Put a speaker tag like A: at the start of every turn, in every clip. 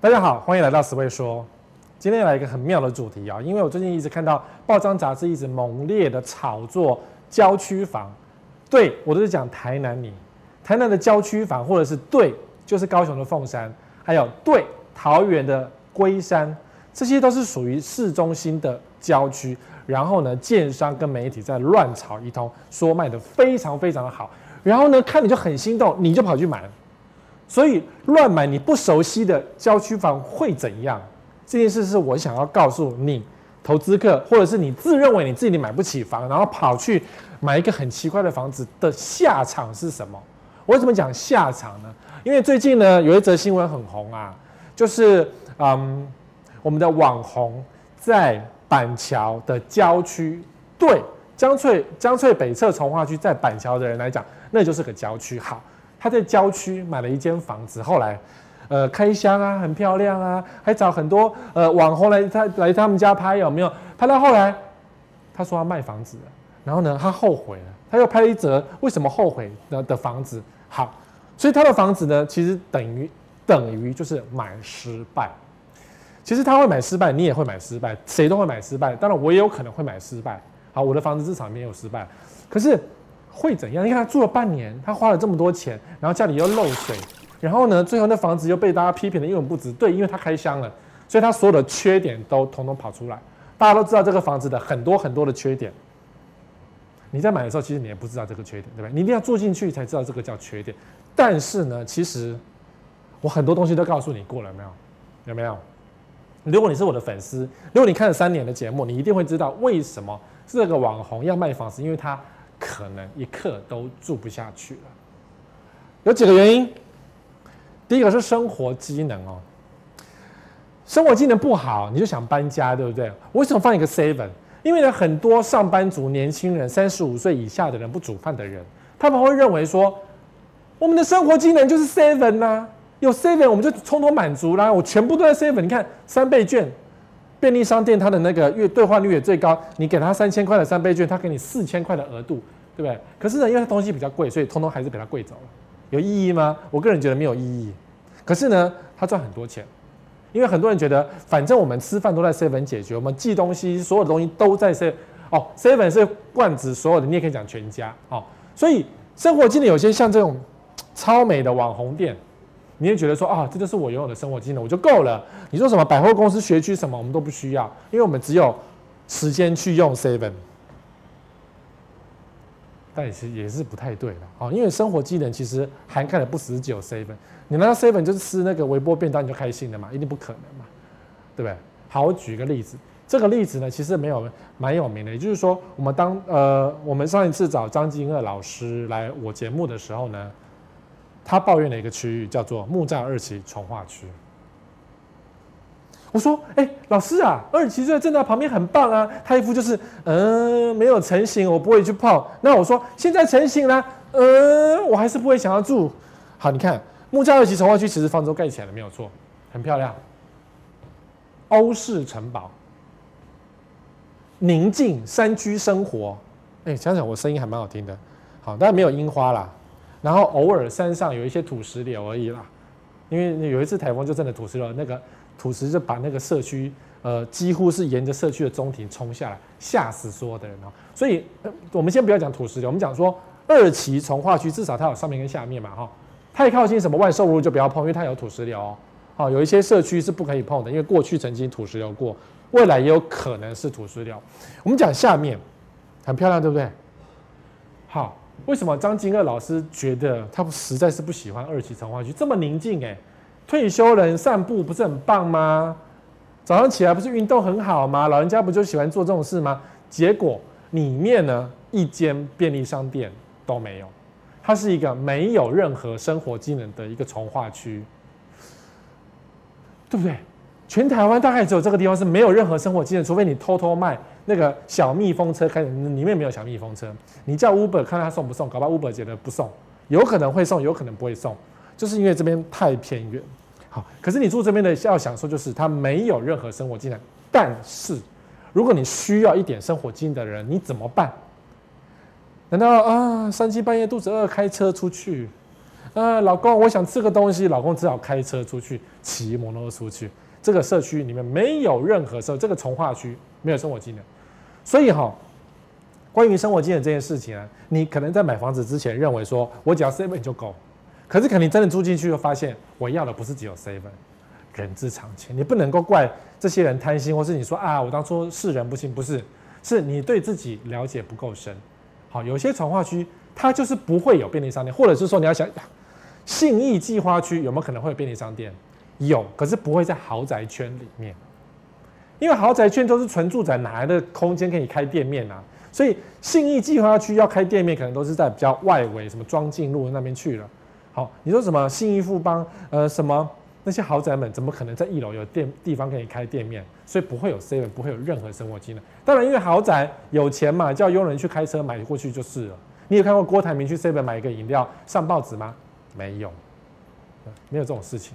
A: 大家好，欢迎来到十位说。今天来一个很妙的主题啊，因为我最近一直看到报章杂志一直猛烈的炒作郊区房，对，我都是讲台南你，台南的郊区房，或者是对，就是高雄的凤山，还有对桃园的龟山，这些都是属于市中心的郊区。然后呢，建商跟媒体在乱炒一通，说卖的非常非常的好。然后呢，看你就很心动，你就跑去买。所以乱买你不熟悉的郊区房会怎样？这件事是我想要告诉你，投资客，或者是你自认为你自己买不起房，然后跑去买一个很奇怪的房子的下场是什么？我为什么讲下场呢？因为最近呢有一则新闻很红啊，就是嗯，我们的网红在板桥的郊区，对，江翠江翠北侧从化区，在板桥的人来讲，那就是个郊区。好，他在郊区买了一间房子，后来。呃，开箱啊，很漂亮啊，还找很多呃网红来他来他们家拍，有没有？拍到后来，他说要卖房子了，然后呢，他后悔了，他又拍了一则为什么后悔的的房子。好，所以他的房子呢，其实等于等于就是买失败。其实他会买失败，你也会买失败，谁都会买失败。当然，我也有可能会买失败。好，我的房子至少没有失败，可是会怎样？你看他住了半年，他花了这么多钱，然后家里又漏水。然后呢，最后那房子又被大家批评的一文不值。对，因为他开箱了，所以他所有的缺点都统统跑出来。大家都知道这个房子的很多很多的缺点。你在买的时候，其实你也不知道这个缺点，对不对？你一定要住进去才知道这个叫缺点。但是呢，其实我很多东西都告诉你过了，没有？有没有？如果你是我的粉丝，如果你看了三年的节目，你一定会知道为什么这个网红要卖房子，因为他可能一刻都住不下去了。有几个原因。第一个是生活机能哦，生活机能不好，你就想搬家，对不对？我为什么放一个 seven？因为呢，很多上班族、年轻人、三十五岁以下的人不煮饭的人，他们会认为说，我们的生活机能就是 seven 呐，有 seven 我们就充分满足啦，我全部都在 seven。你看三倍券，便利商店它的那个月兑换率也最高，你给他三千块的三倍券，他给你四千块的额度，对不对？可是呢，因为它东西比较贵，所以通通还是给他贵走了。有意义吗？我个人觉得没有意义。可是呢，他赚很多钱，因为很多人觉得，反正我们吃饭都在 seven 解决，我们寄东西，所有东西都在 seven。哦，seven 是罐子所有的，你也可以讲全家。哦，所以生活机能有些像这种超美的网红店，你也觉得说啊，这就是我拥有的生活技能，我就够了。你说什么百货公司、学区什么，我们都不需要，因为我们只有时间去用 seven。但也是也是不太对的啊，因为生活技能其实涵盖的不只是只有 seven，你拿到 seven 就是吃那个微波便当你就开心了嘛，一定不可能嘛，对不对？好，我举个例子，这个例子呢其实没有蛮有名的，也就是说，我们当呃我们上一次找张金鶚老师来我节目的时候呢，他抱怨了一个区域叫做木栅二期重化区。我说：“哎、老师啊，二期就在正大旁边，很棒啊。他一副就是，嗯、没有成型，我不会去泡。那我说，现在成型了，嗯、我还是不会想要住。好，你看木栅二期重化区，其实方舟盖起来了，没有错，很漂亮。欧式城堡，宁静山居生活。哎、想想我声音还蛮好听的。好，但没有樱花啦。然后偶尔山上有一些土石流而已啦。因为有一次台风就真的土石流那个。”土石就把那个社区，呃，几乎是沿着社区的中庭冲下来，吓死所有的人哦。所以，我们先不要讲土石流，我们讲说二期从化区，至少它有上面跟下面嘛，哈。太靠近什么万寿路就不要碰，因为它有土石流哦。好，有一些社区是不可以碰的，因为过去曾经土石流过，未来也有可能是土石流。我们讲下面，很漂亮，对不对？好，为什么张金鶚老师觉得他实在是不喜欢二期重划区这么宁静？哎。退休人散步不是很棒吗？早上起来不是运动很好吗？老人家不就喜欢做这种事吗？结果里面呢，一间便利商店都没有，它是一个没有任何生活机能的一个重划区，对不对？全台湾大概只有这个地方是没有任何生活机能，除非你偷偷卖那个小蜜蜂车，看里面没有小蜜蜂车，你叫 Uber 看他送不送，搞不好 Uber 觉得不送，有可能会送，有可能不会送，就是因为这边太偏远。好，可是你住这边的要享受就是它没有任何生活技能。但是，如果你需要一点生活技能的人，你怎么办？难道啊三更半夜肚子饿开车出去？啊，老公，我想吃个东西，老公只好开车出去，骑摩托车出去。这个社区里面没有任何生，这个从化区没有生活技能，所以哈，关于生活经验这件事情啊，你可能在买房子之前认为说我只要 seven 就够，可是可能你真的住进去，又发现我要的不是只有 seven，人之常情，你不能够怪这些人贪心，或是你说啊，我当初是人不行，不是，是你对自己了解不够深。好，有些传话区它就是不会有便利商店，或者是说你要想，信义计划区有没有可能会有便利商店？有，可是不会在豪宅圈里面，因为豪宅券都是纯住宅，哪来的空间可以开店面啊？所以信义计划区要开店面，可能都是在比较外围，什么庄敬路那边去了。好，你说什么信义富邦，呃，什么那些豪宅们，怎么可能在一楼有店地方可以开店面？所以不会有 seven，不会有任何生活机能。当然，因为豪宅有钱嘛，叫佣人去开车买过去就是了。你有看过郭台铭去 seven 买一个饮料上报纸吗？没有，没有这种事情。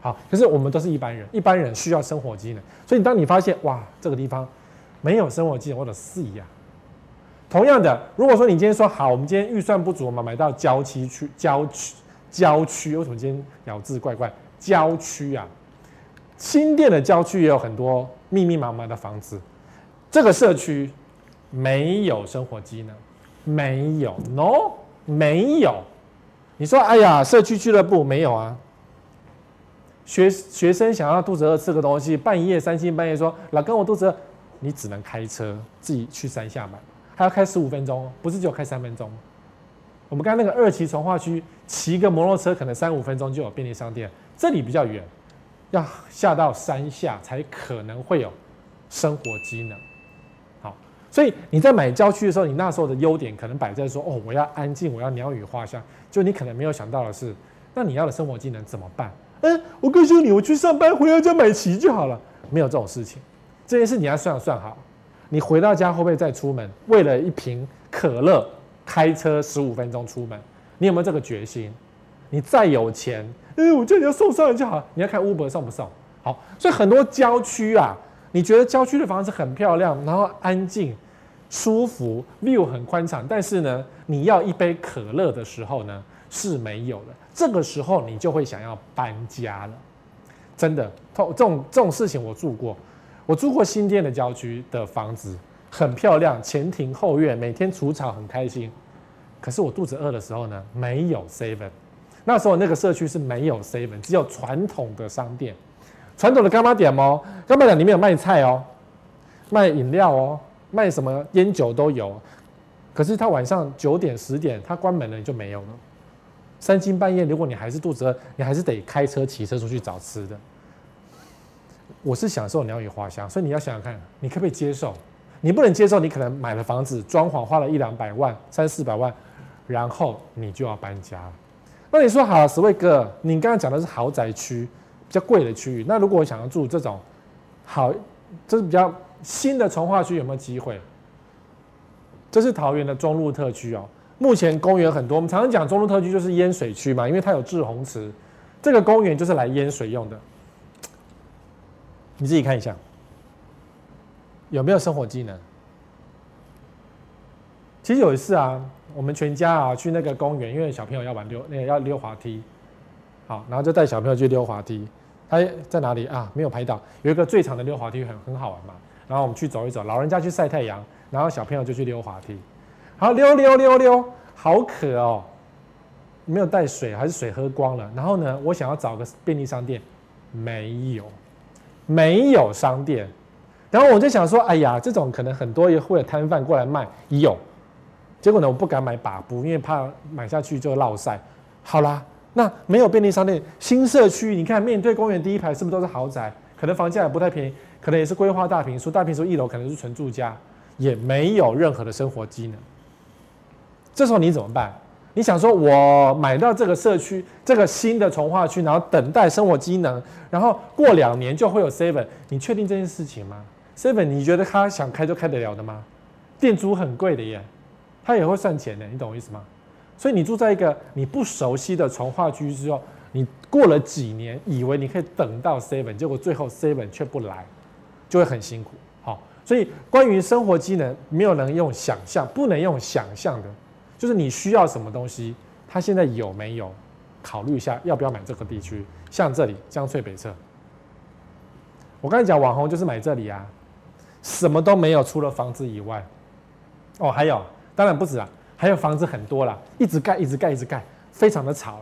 A: 好，可是我们都是一般人，一般人需要生活机能，所以当你发现哇，这个地方没有生活机能，或者是呀。同样的，如果说你今天说好，我们今天预算不足嘛，买到郊区区，郊区，郊区，为什么今天咬字怪怪？郊区啊，新店的郊区也有很多密密麻麻的房子，这个社区没有生活机能，没有，no，没有。你说，哎呀，社区俱乐部没有啊？学学生想要肚子饿吃个东西，半夜三更半夜说：“老公，我肚子饿。”你只能开车自己去山下买，还要开十五分钟，不是只有开三分钟。我们刚才那个二期从化区，骑个摩托车可能三五分钟就有便利商店，这里比较远，要下到山下才可能会有生活机能。好，所以你在买郊区的时候，你那时候的优点可能摆在说：“哦，我要安静，我要鸟语花香。”就你可能没有想到的是，那你要的生活机能怎么办？哎、我告诉你，我去上班回到家买齐就好了。没有这种事情，这件事你要算算好。你回到家会不会再出门？为了一瓶可乐，开车十五分钟出门，你有没有这个决心？你再有钱，哎、欸，我叫你要送上来就好。你要看 Uber 送不送？好，所以很多郊区啊，你觉得郊区的房子很漂亮，然后安静、舒服，view 很宽敞，但是呢，你要一杯可乐的时候呢，是没有的。这个时候你就会想要搬家了，真的，这种这种事情我住过，我住过新店的郊区的房子，很漂亮，前庭后院，每天除草很开心。可是我肚子饿的时候呢，没有 seven，那时候那个社区是没有 seven，只有传统的商店，传统的干妈店哦，干妈店里面有卖菜哦，卖饮料哦，卖什么烟酒都有，可是他晚上九点十点他关门了，你就没有了。三更半夜，如果你还是肚子饿，你还是得开车、骑车出去找吃的。我是享受鸟语花香，所以你要想想看，你可不可以接受？你不能接受，你可能买了房子，装潢花了一两百万、三四百万，然后你就要搬家。那你说好，十位哥，你刚刚讲的是豪宅区，比较贵的区域。那如果我想要住这种好，这是比较新的从化区，有没有机会？这是桃园的中路特区哦。目前公园很多，我们常常讲中路特区就是淹水区嘛，因为它有滞洪池，这个公园就是来淹水用的。你自己看一下，有没有生活技能？其实有一次啊，我们全家啊去那个公园，因为小朋友要玩溜，那个要溜滑梯，好，然后就带小朋友去溜滑梯。他在哪里啊？没有拍到，有一个最长的溜滑梯很很好玩嘛。然后我们去走一走，老人家去晒太阳，然后小朋友就去溜滑梯。好，溜溜溜溜，好渴哦！没有带水，还是水喝光了。然后呢，我想要找个便利商店，没有，没有商店。然后我就想说，哎呀，这种可能很多也会有摊贩过来卖，有。结果呢，我不敢买把布，因为怕买下去就落晒。好啦，那没有便利商店，新社区，你看面对公园第一排是不是都是豪宅？可能房价也不太便宜，可能也是规划大平数，大平数一楼可能是纯住家，也没有任何的生活机能。这时候你怎么办？你想说，我买到这个社区，这个新的从化区，然后等待生活机能，然后过两年就会有 seven，你确定这件事情吗？seven，你觉得他想开就开得了的吗？店租很贵的耶，他也会算钱的，你懂我意思吗？所以你住在一个你不熟悉的从化区之后，你过了几年，以为你可以等到 seven，结果最后 seven 却不来，就会很辛苦。好，所以关于生活机能，没有人用想象，不能用想象的。就是你需要什么东西，他现在有没有？考虑一下要不要买这个地区。像这里江翠北侧，我刚才讲网红就是买这里啊，什么都没有，除了房子以外。哦，还有，当然不止啊，还有房子很多啦，一直盖，一直盖，一直盖，非常的吵。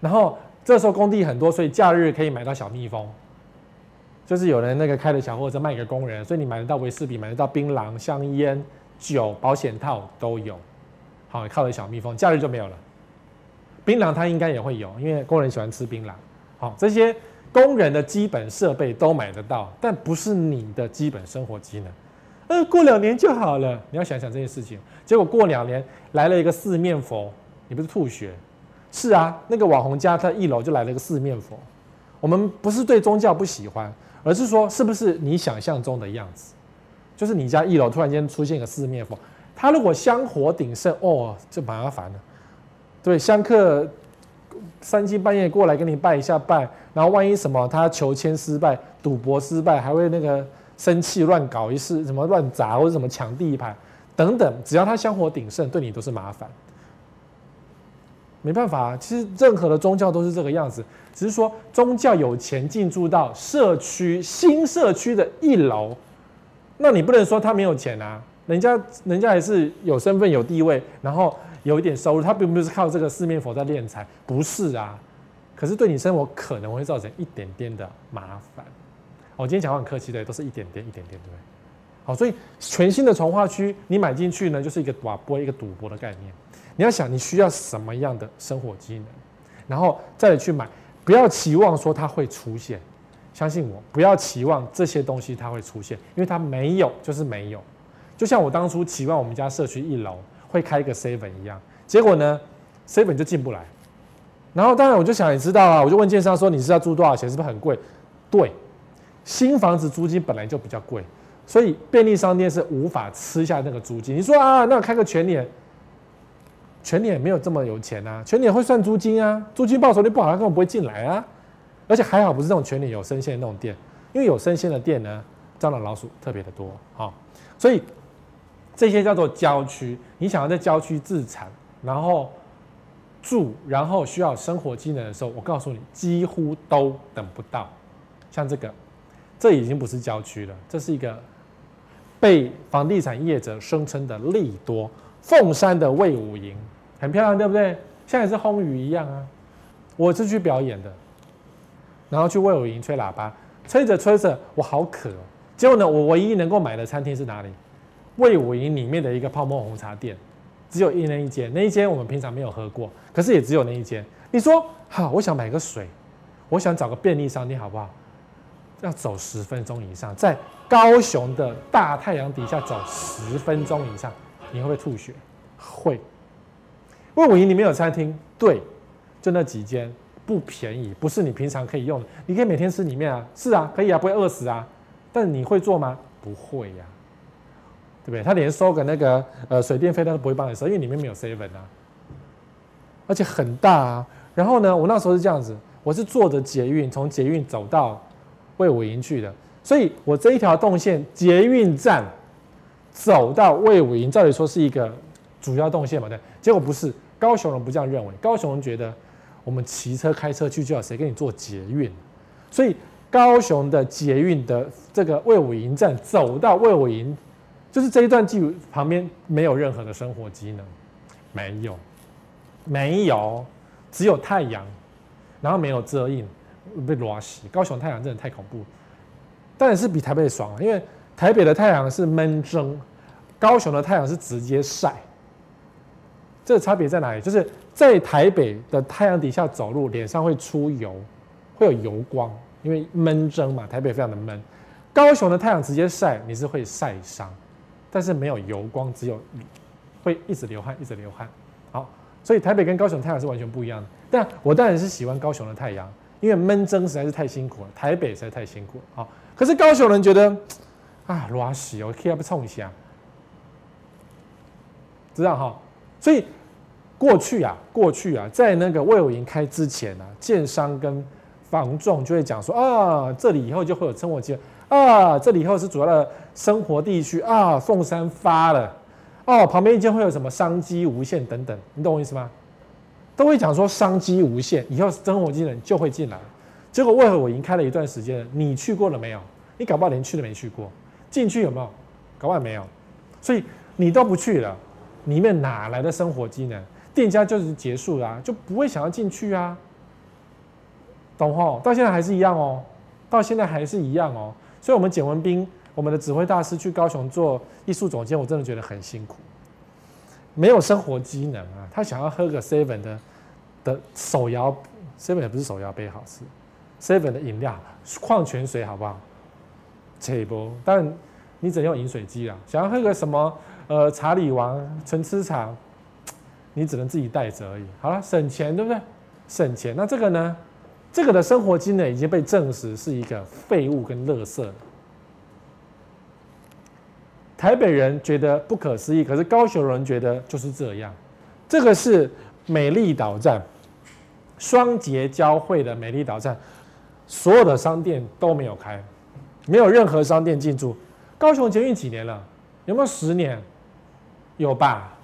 A: 然后这时候工地很多，所以假日可以买到小蜜蜂，就是有人那个开的小货车卖给工人，所以你买得到维士比，买得到槟榔、香烟、酒、保险套都有。好，靠着小蜜蜂，假日就没有了。槟榔它应该也会有，因为工人喜欢吃槟榔。好，这些工人的基本设备都买得到，但不是你的基本生活机能。呃，过两年就好了。你要想想这件事情。结果过两年来了一个四面佛，你不是吐血？是啊，那个网红家他一楼就来了一个四面佛。我们不是对宗教不喜欢，而是说是不是你想象中的样子？就是你家一楼突然间出现一个四面佛，他如果香火鼎盛，哦，就麻烦了。对，香客三更半夜过来跟你拜一下拜，然后万一什么他求签失败、赌博失败，还会那个。生气乱搞一事，什么乱砸或者什么抢地盘等等，只要他香火鼎盛，对你都是麻烦。没办法，其实任何的宗教都是这个样子，只是说宗教有钱进驻到社区新社区的一楼，那你不能说他没有钱啊，人家人家还是有身份有地位，然后有一点收入，他并不是靠这个四面佛在敛财，不是啊。可是对你生活可能会造成一点点的麻烦。我今天讲话很客气的，都是一点点一点点，对不对？好，所以全新的从化区，你买进去呢，就是一个赌博，一个赌博的概念。你要想你需要什么样的生活机能，然后再去买，不要期望说它会出现。相信我，不要期望这些东西它会出现，因为它没有就是没有。就像我当初期望我们家社区一楼会开一个 seven 一样，结果呢，seven 就进不来。然后当然我就想也知道啊，我就问建商说，你是要租多少钱？是不是很贵？对。新房子租金本来就比较贵，所以便利商店是无法吃下那个租金。你说啊，那开个全年，全年没有这么有钱啊，全年会算租金啊，租金报酬率不好，他根本不会进来啊。而且还好不是这种全年有生鲜的那种店，因为有生鲜的店呢，蟑螂老鼠特别的多啊。所以这些叫做郊区，你想要在郊区自产，然后住，然后需要生活机能的时候，我告诉你，几乎都等不到。像这个。这已经不是郊区了，这是一个被房地产业者声称的利多凤山的魏武营，很漂亮，对不对？像也是红雨一样啊。我是去表演的，然后去魏武营吹喇叭，吹着吹着我好渴，结果呢，我唯一能够买的餐厅是哪里？魏武营里面的一个泡沫红茶店，只有一人一间，那一间我们平常没有喝过，可是也只有那一间。你说好，我想买个水，我想找个便利商店，好不好？要走十分钟以上，在高雄的大太阳底下走十分钟以上，你会不会吐血？会。魏武营里面有餐厅，对，就那几间，不便宜，不是你平常可以用的。你可以每天吃里面啊，是啊，可以啊，不会饿死啊。但你会做吗？不会呀、啊，对不对？他连收个那个呃水电费他都不会帮你收，因为里面没有 seven 啊，而且很大啊。然后呢，我那时候是这样子，我是坐着捷运从捷运走到。魏武营去的，所以我这一条动线捷运站走到魏武营，照理说是一个主要动线嘛，对？结果不是，高雄人不这样认为，高雄人觉得我们骑车开车去就要谁跟你坐捷运？所以高雄的捷运的这个魏武营站走到魏武营，就是这一段记录旁边没有任何的生活机能，没有，没有，只有太阳，然后没有遮荫。被拉死，高雄太阳真的太恐怖，但是比台北爽啊，因为台北的太阳是闷蒸，高雄的太阳是直接晒。这个差别在哪里？就是在台北的太阳底下走路，脸上会出油，会有油光，因为闷蒸嘛，台北非常的闷。高雄的太阳直接晒，你是会晒伤，但是没有油光，只有会一直流汗，一直流汗。好，所以台北跟高雄太阳是完全不一样的。但我当然是喜欢高雄的太阳。因为闷蒸实在是太辛苦了，台北实在太辛苦了。好，可是高雄人觉得啊，热死我可以要不冲一下，知道哈？所以过去啊，过去啊，在那个魏武营开之前啊，建商跟房仲就会讲说啊，这里以后就会有生活机会啊，这里以后是主要的生活地区啊，凤山发了哦，旁边一间会有什么商机无限等等，你懂我意思吗？都会讲说商机无限，以后生活机能就会进来。结果为何我已经开了一段时间了？你去过了没有？你搞不好连去都没去过，进去有没有？搞不好没有。所以你都不去了，里面哪来的生活机能？店家就是结束了，就不会想要进去啊。懂吼？到现在还是一样哦，到现在还是一样哦。所以，我们简文彬，我们的指挥大师去高雄做艺术总监，我真的觉得很辛苦，没有生活机能啊。他想要喝个 seven 的的手摇 seven 也不是手摇杯好吃，seven 的饮料矿泉水好不好？切不，但你只能用饮水机啊。想要喝个什么呃茶里王纯吃茶，你只能自己带着而已。好了，省钱对不对？省钱。那这个呢？这个的生活机能已经被证实是一个废物跟垃圾。台北人觉得不可思议，可是高雄人觉得就是这样。这个是美丽岛站，双节交汇的美丽岛站，所有的商店都没有开，没有任何商店进驻。高雄捷运几年了？有没有十年？有吧？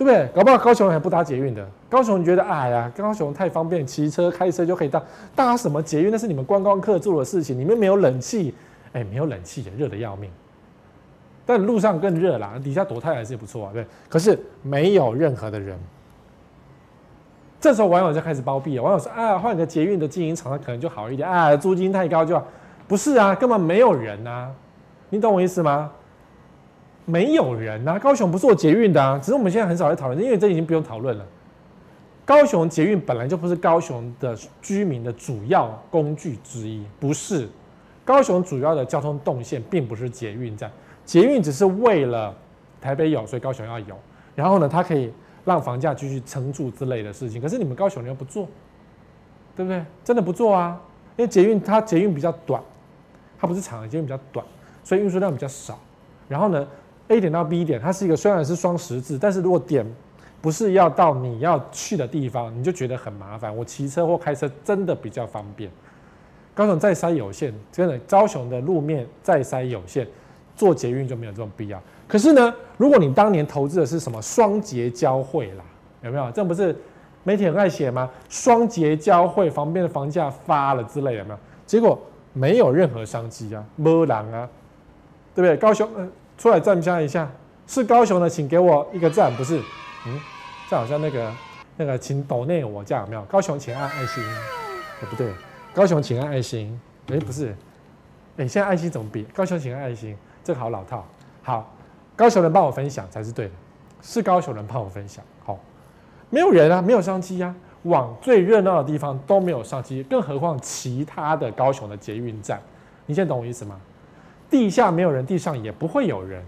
A: 对不对？搞不好高雄人还不搭捷运的。高雄你觉得哎呀，高雄太方便，骑车开车就可以到。搭什么捷运？那是你们观光客做的事情。你们没有冷气，哎，没有冷气也热得要命。但路上更热啦，底下躲太阳还是不错啊，对。可是没有任何的人。这时候网友就开始包庇了。网友说啊，换个捷运的经营厂，可能就好一点啊，租金太高就。不是啊，根本没有人啊，你懂我意思吗？没有人、啊，高雄不做捷运的啊，只是我们现在很少在讨论，因为这已经不用讨论了。高雄捷运本来就不是高雄的居民的主要工具之一，不是。高雄主要的交通动线并不是捷运站，捷运只是为了台北有，所以高雄要有。然后呢，它可以让房价继续撑住之类的事情。可是你们高雄人又不做，对不对？真的不做啊，因为捷运它捷运比较短，它不是长的，捷运比较短，所以运输量比较少。然后呢？A 点到 B 点，它是一个虽然是双十字，但是如果点不是要到你要去的地方，你就觉得很麻烦。我骑车或开车真的比较方便。高雄再塞有限，真的高雄的路面再塞有限，坐捷运就没有这种必要。可是呢，如果你当年投资的是什么双节交汇啦，有没有？这不是媒体很爱写吗？双节交汇，旁边的房价发了之类的，有没有？结果没有任何商机啊，没人啊，对不对？高雄，呃出来站一下，是高雄的，请给我一个赞，不是？嗯，这好像那个那个请抖内我这样有没有？高雄请按爱心，哎不对，高雄请按爱心，哎不是，哎现在爱心怎么比？高雄请按爱心，这个好老套。好，高雄人帮我分享才是对的，是高雄人帮我分享。好，没有人啊，没有商机啊，往最热闹的地方都没有商机，更何况其他的高雄的捷运站，你现在懂我意思吗？地下没有人，地上也不会有人，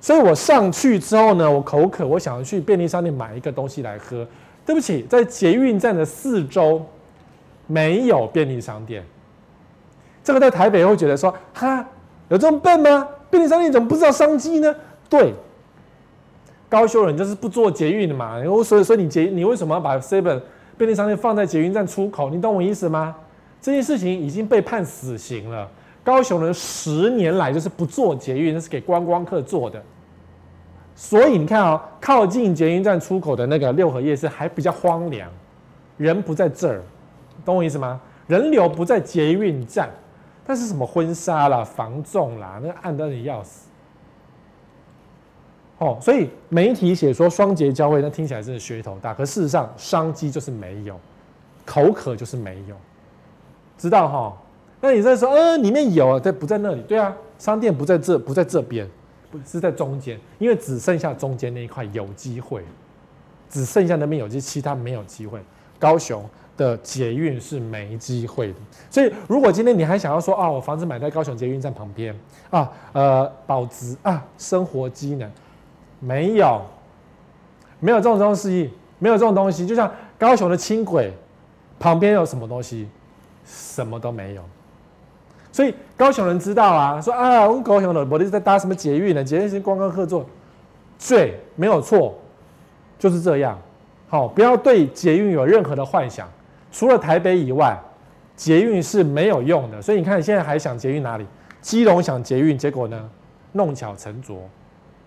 A: 所以我上去之后呢，我口渴，我想要去便利商店买一个东西来喝。对不起，在捷运站的四周没有便利商店。这个在台北会觉得说，哈，有这么笨吗？便利商店怎么不知道商机呢？对，高雄人就是不做捷运的嘛。所以，所以说你捷，你为什么要把 Seven 便利商店放在捷运站出口？你懂我意思吗？这件事情已经被判死刑了。高雄人十年来就是不做捷运，那是给观光客做的。所以你看啊、靠近捷运站出口的那个六合夜市还比较荒凉，人不在这儿，懂我意思吗？人流不在捷运站，但是什么婚纱啦、房仲啦，那暗得你要死。哦，所以媒体写说双节交汇，那听起来真的噱头大，可事实上商机就是没有，口渴就是没有，知道哈？那你在说，呃，里面有啊，在不在那里？对啊，商店不在这，不在这边，不是在中间，因为只剩下中间那一块有机会，只剩下那边有机，其他没有机会。高雄的捷运是没机会的，所以如果今天你还想要说，啊，我房子买在高雄捷运站旁边，啊，呃，保值啊，生活机能没有，没有这种东西，没有这种东西，就像高雄的轻轨旁边有什么东西？什么都没有。所以高雄人知道啊，说啊，我们高雄的我是在搭什么捷运呢？捷运是观光客坐，对，没有错，就是这样。好，不要对捷运有任何的幻想。除了台北以外，捷运是没有用的。所以你看，你现在还想捷运哪里？基隆想捷运，结果呢，弄巧成拙，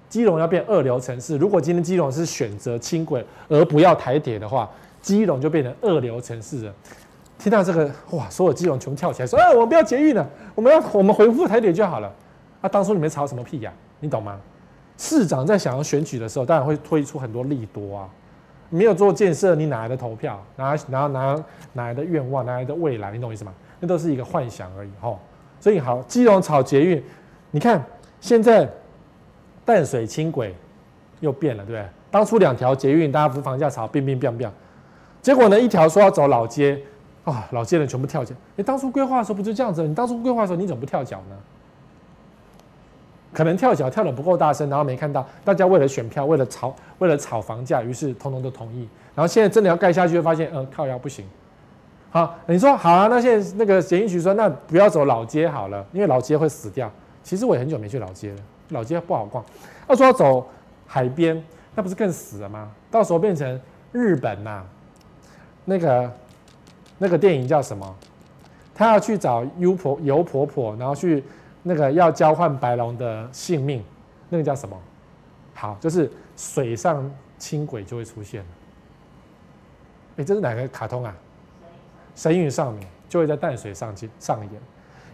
A: 基隆要变二流城市。如果今天基隆是选择轻轨而不要台铁的话，基隆就变成二流城市了。听到这个，哇，所有基隆全部跳起来说：“哎，我们不要捷运了，我们要我们回复台铁就好了。”啊，当初你们吵什么屁呀？你懂吗？市长在想要选举的时候，当然会推出很多利多啊。没有做建设，你哪来的投票？哪哪哪哪来的愿望？哪来的未来？你懂意思吗？那都是一个幻想而已。吼，所以好，基隆炒捷运，你看现在淡水轻轨又变了，对不对？当初两条捷运，大家不是房价炒，变变变变，结果呢，一条说要走老街，啊，老街人全部跳脚。你当初规划的时候不就这样子？你当初规划的时候你怎么不跳脚呢？可能跳脚跳的不够大声，然后没看到大家为了选票，为了炒，为了炒房价，于是通通都同意。然后现在真的要盖下去，发现，呃，靠腰不行。好，你说好啊？那现在那个捷运局说，那不要走老街好了，因为老街会死掉。其实我也很久没去老街了，老街不好逛。要说要走海边，那不是更死了吗？到时候变成日本呐、那个那个电影叫什么？他要去找优婆尤婆婆，然后去。那个要交换白龙的性命，那个叫什么？好，就是水上轻轨就会出现了。哎，这是哪个卡通啊？神隐少女就会在淡水上去上演，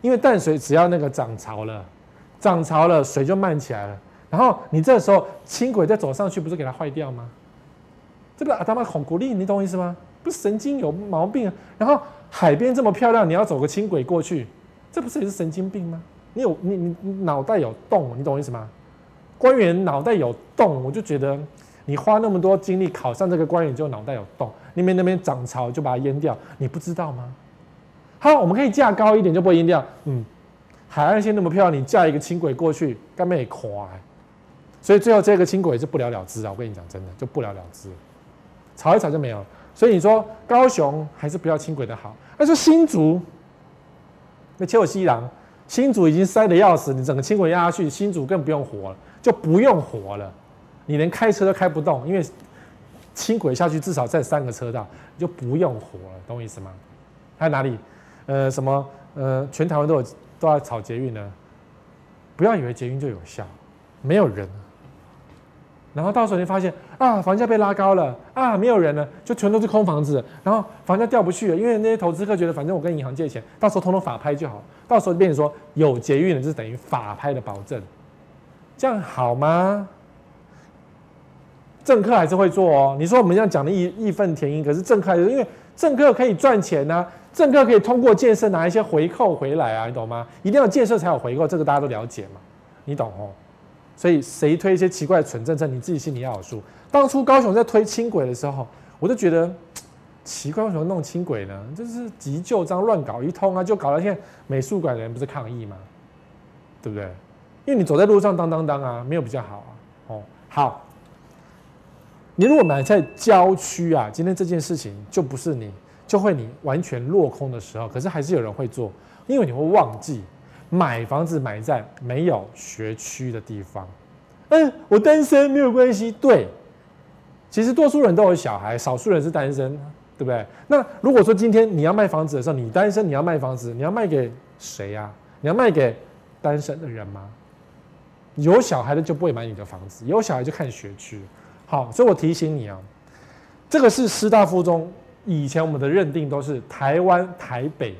A: 因为淡水只要那个涨潮了，涨潮了水就漫起来了，然后你这时候轻轨再走上去，不是给它坏掉吗？这个阿达玛孔古力，你懂我意思吗？不神经有毛病啊？然后海边这么漂亮，你要走个轻轨过去，这不是也是神经病吗？你有你你脑袋有洞，你懂我意思吗？官员脑袋有洞，我就觉得你花那么多精力考上这个官员，就脑袋有洞。那边那边涨潮就把它淹掉，你不知道吗？好，我们可以架高一点就不会淹掉。嗯，海岸线那么漂亮，你架一个轻轨过去，根本也垮。所以最后这个轻轨是不了了之啊！我跟你讲，真的就不了了之，吵一吵就没有。所以你说高雄还是不要轻轨的好。那说新竹，那切尔西郎。新竹已经塞的要死，你整个轻轨压下去，新竹更不用活了，就不用活了，你连开车都开不动，因为轻轨下去至少占三个车道，你就不用活了，懂我意思吗？还有哪里？呃，什么？呃，全台湾都有都要炒捷运呢？不要以为捷运就有效，没有人。然后到时候你发现啊，房价被拉高了啊，没有人了，就全都是空房子，然后房价掉不去了，因为那些投资客觉得反正我跟银行借钱，到时候通通法拍就好，到时候变成说有捷运了，就是等于法拍的保证，这样好吗？政客还是会做哦。你说我们这样讲的义义愤填膺，可是政客还是因为政客可以赚钱啊，政客可以通过建设拿一些回扣回来啊，你懂吗？一定要建设才有回扣，这个大家都了解嘛，你懂哦。所以谁推一些奇怪的蠢政策，你自己心里要有数。当初高雄在推轻轨的时候，我就觉得奇怪，为什么弄轻轨呢？就是急就章乱搞一通啊，就搞到现在美术馆的人不是抗议吗？对不对？因为你走在路上当当当啊，没有比较好啊。哦，好，你如果买在郊区啊，今天这件事情就不是你，就会你完全落空的时候，可是还是有人会做，因为你会忘记。买房子买在没有学区的地方，嗯，我单身没有关系。对，其实多数人都有小孩，少数人是单身，对不对？那如果说今天你要卖房子的时候，你单身，你要卖房子，你要卖给谁呀？你要卖给单身的人吗？有小孩的就不会买你的房子，有小孩就看学区。好，所以我提醒你啊，这个是师大附中以前我们的认定都是台湾台北。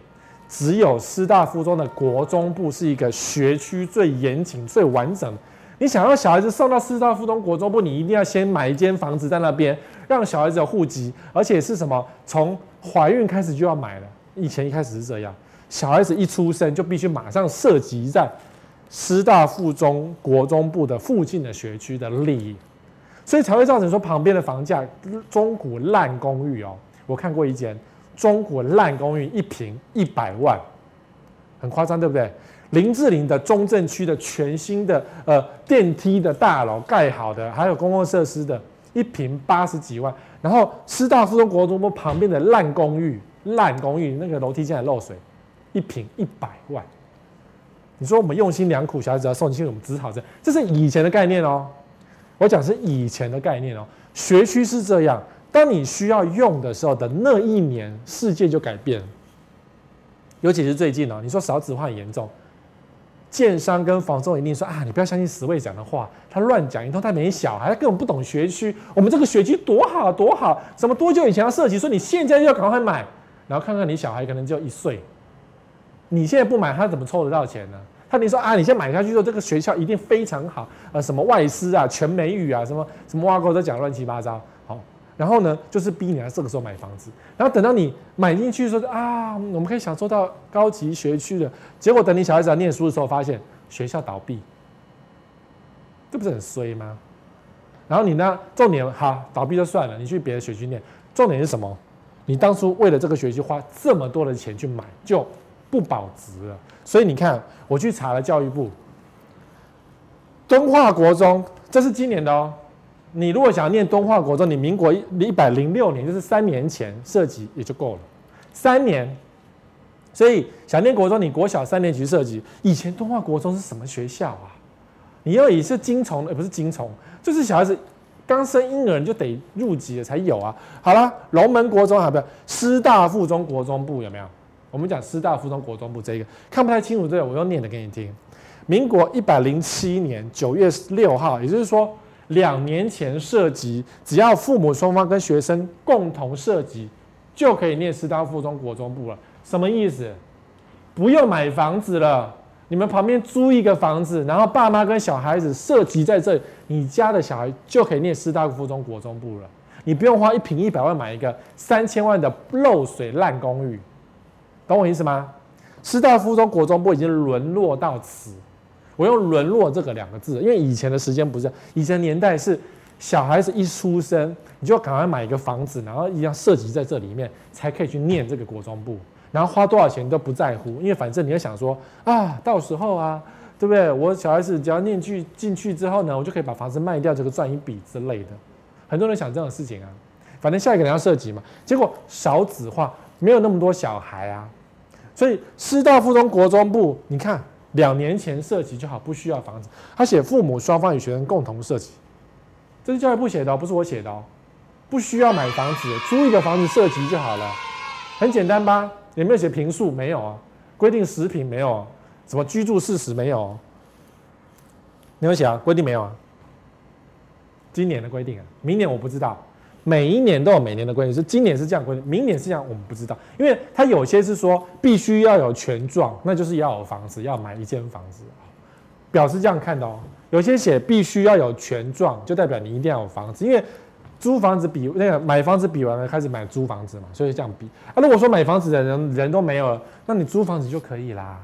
A: 只有师大附中的国中部是一个学区最严谨、最完整。你想要小孩子送到师大附中国中部，你一定要先买一间房子在那边，让小孩子有户籍，而且是什么？从怀孕开始就要买了。以前一开始是这样，小孩子一出生就必须马上涉及在师大附中国中部的附近的学区的利益，所以才会造成说旁边的房价中古烂公寓哦。我看过一间。中国烂公寓一平一百万，很夸张，对不对？林志玲的中正区的全新的呃电梯的大楼盖好的，还有公共设施的，一平八十几万。然后师大附中国中部旁边的烂公寓，烂公寓那个楼梯竟然漏水，一平一百万。你说我们用心良苦，小孩子要送进我们只好这，这是以前的概念哦。我讲是以前的概念哦，学区是这样。当你需要用的时候的那一年，世界就改变。尤其是最近哦，你说少子化很严重，建商跟房仲一定说啊，你不要相信十位讲的话，他乱讲一通，他没小孩，他根本不懂学区。我们这个学区多好多好，什么多久以前要设计，说你现在就要赶快买，然后看看你小孩可能就一岁，你现在不买，他怎么凑得到钱呢？他你说啊，你先买下去之后，这个学校一定非常好，呃，什么外师啊，全美语啊，什么什么挖沟都讲乱七八糟。然后呢，就是逼你在这个时候买房子，然后等到你买进去说啊，我们可以享受到高级学区的，结果等你小孩子要念书的时候，发现学校倒闭，这不是很衰吗？然后你呢，重点好倒闭就算了，你去别的学区念，重点是什么？你当初为了这个学区花这么多的钱去买，就不保值了。所以你看，我去查了教育部，敦化国中，这是今年的哦。你如果想念敦化国中，你民国一百零六年，就是三年前设籍也就够了，三年。所以想念国中，你国小三年级设籍。以前敦化国中是什么学校啊？你要以是精虫，而不是精虫，就是小孩子刚生婴儿就得入籍了才有啊。好了，龙门国中还不要，师大附中国中部有没有？我们讲师大附中国中部这个看不太清楚，这个我用念的给你听。民国一百零七年九月六号，也就是说。两年前涉及，只要父母双方跟学生共同涉及，就可以念师大附中国中部了。什么意思？不用买房子了，你们旁边租一个房子，然后爸妈跟小孩子涉及在这里，你家的小孩就可以念师大附中国中部了。你不用花一平一百万买一个三千万的漏水烂公寓，懂我意思吗？师大附中国中部已经沦落到此。我用“沦落”这个两个字，因为以前的时间不是，以前年代是小孩子一出生，你就要赶快买一个房子，然后一样设籍在这里面，才可以去念这个国中部，然后花多少钱都不在乎，因为反正你要想说啊，到时候啊，对不对？我小孩子只要念去进去之后呢，我就可以把房子卖掉，这个赚一笔之类的。很多人想这样的事情啊，反正下一个人要设籍嘛，结果少子化，没有那么多小孩啊，所以师大附中国中部，你看。两年前设籍就好，不需要房子。他写父母双方与学生共同设籍，这是教育部写的，不是我写的哦。不需要买房子，租一个房子设籍就好了，很简单吧？有没有写平数？没有啊。规定十品没有？什么居住事实没有？你有写啊？规定没有啊？今年的规定啊，明年我不知道。每一年都有每年的规定，是今年是这样规定，明年是这样，我们不知道，因为它有些是说必须要有权状，那就是要有房子，要买一间房子，表示这样看的哦。有些写必须要有权状，就代表你一定要有房子，因为租房子比那个买房子比完了，开始买租房子嘛，所以这样比啊。如果说买房子的人人都没有了，那你租房子就可以啦，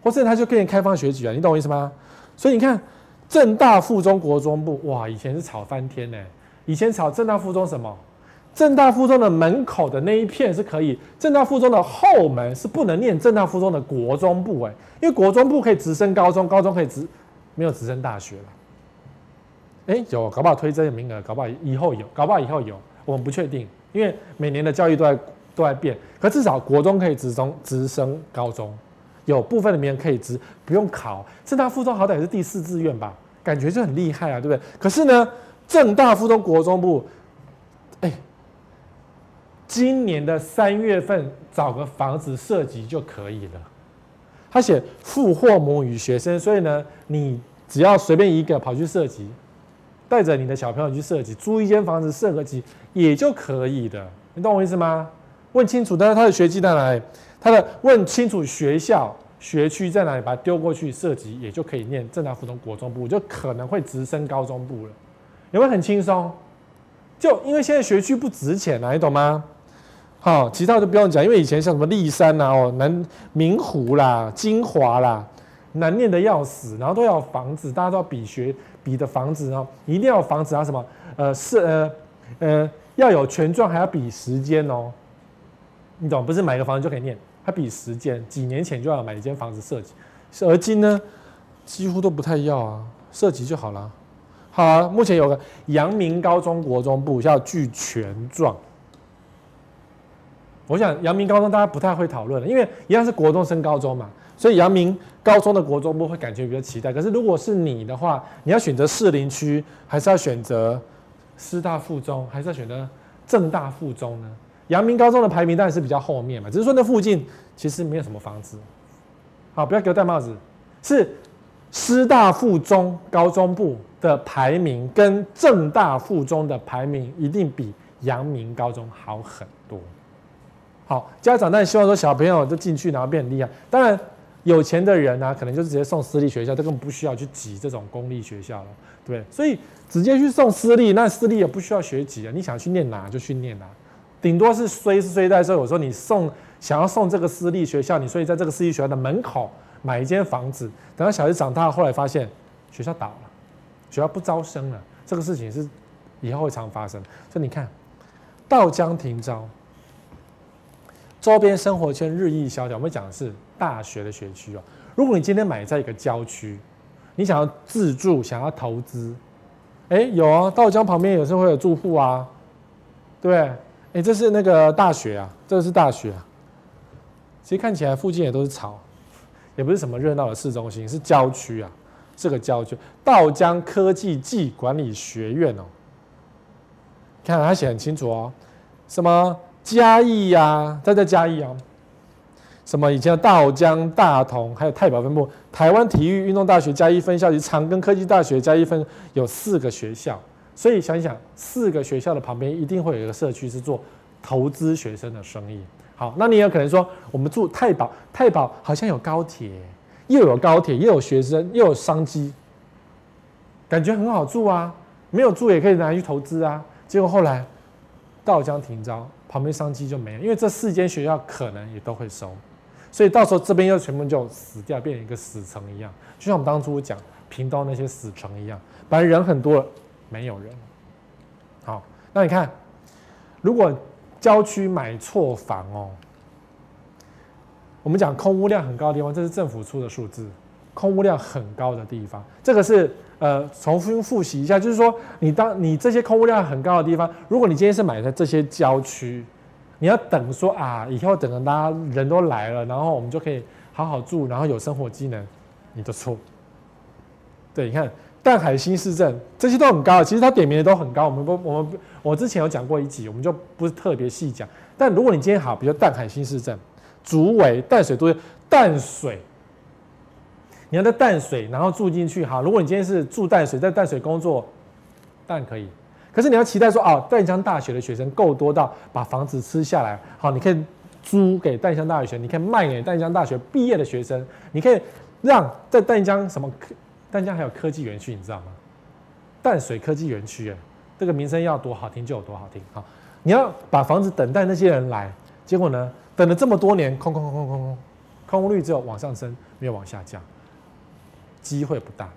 A: 或者他就可以开放学籍了，你懂我意思吗？所以你看正大附中国中部，哇，以前是吵翻天呢。以前炒正大附中什么？正大附中的门口的那一片是可以，正大附中的后门是不能念正大附中的国中部哎，因为国中部可以直升高中，高中可以直没有直升大学了。哎，有搞不好推甄名额，搞不好以后有，搞不好以后有，我们不确定，因为每年的教育都在都在变。可至少国中可以直升直升高中，有部分的名额可以直不用考。正大附中好歹也是第四志愿吧，感觉就很厉害啊，对不对？可是呢？正大附中国中部，哎，今年的三月份找个房子设籍就可以了。他写父或母与学生，所以呢，你只要随便一个跑去设籍，带着你的小朋友去设籍，租一间房子设个籍也就可以的。你懂我意思吗？问清楚，但是他的学籍在哪里？他的问清楚学校学区在哪里，把它丢过去设籍，也就可以念正大附中国中部，就可能会直升高中部了。有没有很轻松？就因为现在学区不值钱啊，你懂吗？好，其他就不用讲，因为以前像什么立山呐、啊、哦南明湖啦、金华啦，难念的要死，然后都要房子，大家都要比学比的房子哦，一定要房子啊什么？呃是呃呃要有权状，还要比时间哦。你懂？不是买个房子就可以念，还比时间，几年前就要买一间房子设籍，而今呢几乎都不太要啊，设籍就好了。好、目前有个阳明高中国中部要具权状。我想阳明高中大家不太会讨论，因为一样是国中升高中嘛，所以阳明高中的国中部会感觉比较期待。可是如果是你的话，你要选择士林区，还是要选择师大附中，还是要选择正大附中呢？阳明高中的排名当然是比较后面嘛，只是说那附近其实没有什么房子。好，不要给我戴帽子。是师大附中高中部的排名跟政大附中的排名一定比阳明高中好很多。好，家长当然希望说小朋友都进去，然后变很厉害。当然，有钱的人呢、啊，可能就是直接送私立学校，他根本不需要去挤这种公立学校了，对不对？所以直接去送私立，那私立也不需要学籍啊，你想去念哪就去念哪，顶多是衰是衰在说，有时候你送想要送这个私立学校，你所以在这个私立学校的门口买一间房子，等到小孩子长大，后来发现学校倒了，学校不招生了，这个事情是以后会常发生。所以你看，到江停招。周边生活圈日益萧条，我们讲的是大学的学区哦。如果你今天买在一个郊区，你想要自住，想要投资，哎，有啊，稻江旁边有时候会有住户啊，对不对？哎，这是那个大学啊，这是大学啊。其实看起来附近也都是草，也不是什么热闹的市中心，是郊区啊，是个郊区。道江科技暨管理学院哦，看它写很清楚哦，什么？嘉义呀、啊，在这嘉义啊，什么以前的道江、大同，还有太保分部，台湾体育运动大学嘉义分校及长庚科技大学嘉义分有四个学校，所以想一想，四个学校的旁边一定会有一个社区是做投资学生的生意。好，那你有可能说，我们住太保，太保好像有高铁，又有高铁，又有学生，又有商机，感觉很好住啊，没有住也可以拿去投资啊。结果后来到江停招。旁边商机就没了，因为这四间学校可能也都会收，所以到时候这边又全部就死掉，变成一个死城一样，就像我们当初讲屏东那些死城一样，反正人很多，没有人。好，那你看，如果郊区买错房哦，我们讲空屋量很高的地方，这是政府出的数字，空屋量很高的地方，这个是。呃，重新复习一下，就是说，你当你这些空屋量很高的地方，如果你今天是买在这些郊区，你要等说啊，以后等到大家人都来了，然后我们就可以好好住，然后有生活机能，你的错。对，你看淡海新市镇这些都很高，其实它点名的都很高。我们不，我们我之前有讲过一集，我们就不是特别细讲。但如果你今天好，比如淡海新市镇、竹围、淡水都是淡水。你要在淡水，然后住进去哈。如果你今天是住淡水，在淡水工作，当然可以。可是你要期待说，哦，淡江大学的学生够多到把房子吃下来，好，你可以租给淡江大学，你可以卖给淡江大学毕业的学生，你可以让在淡江什么，淡江还有科技园区，你知道吗？淡水科技园区，哎，这个名声要多好听就有多好听。好，你要把房子等待那些人来，结果呢，等了这么多年，空空空空空空，空屋率只有往上升，没有往下降。机会不大，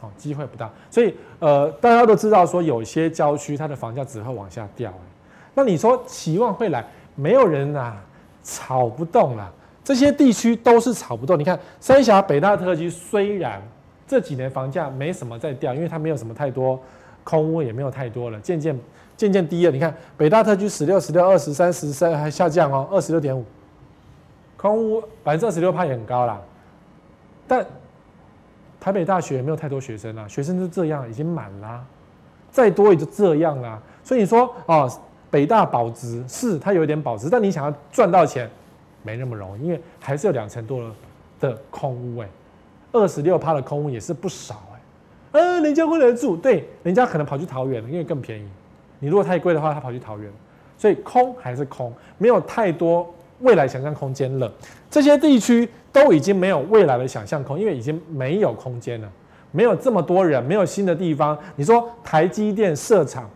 A: 好，机会不大，所以呃，大家都知道说，有些郊区它的房价只会往下掉。那你说期望会来，没有人啊，炒不动了。这些地区都是炒不动。你看三峡北大特区，虽然这几年房价没什么在掉，因为它没有什么太多空屋，也没有太多了，渐渐渐渐低了。你看北大特区十六、十六、二十三、十三还下降哦，二十六点五，空屋百分之二十六趴也很高啦，但。台北大学也没有太多学生啦，学生就这样，已经满啦，再多也就这样啦。所以你说哦，北大保值是它有一点保值，但你想要赚到钱，没那么容易，因为还是有两成多的空屋哎，二十六趴的空屋也是不少哎，呃，人家会来住，对，人家可能跑去桃园了，因为更便宜。你如果太贵的话，他跑去桃园，所以空还是空，没有太多未来想象空间了。这些地区。都已经没有未来的想象空，因为已经没有空间了，没有这么多人，没有新的地方。你说台积电设厂，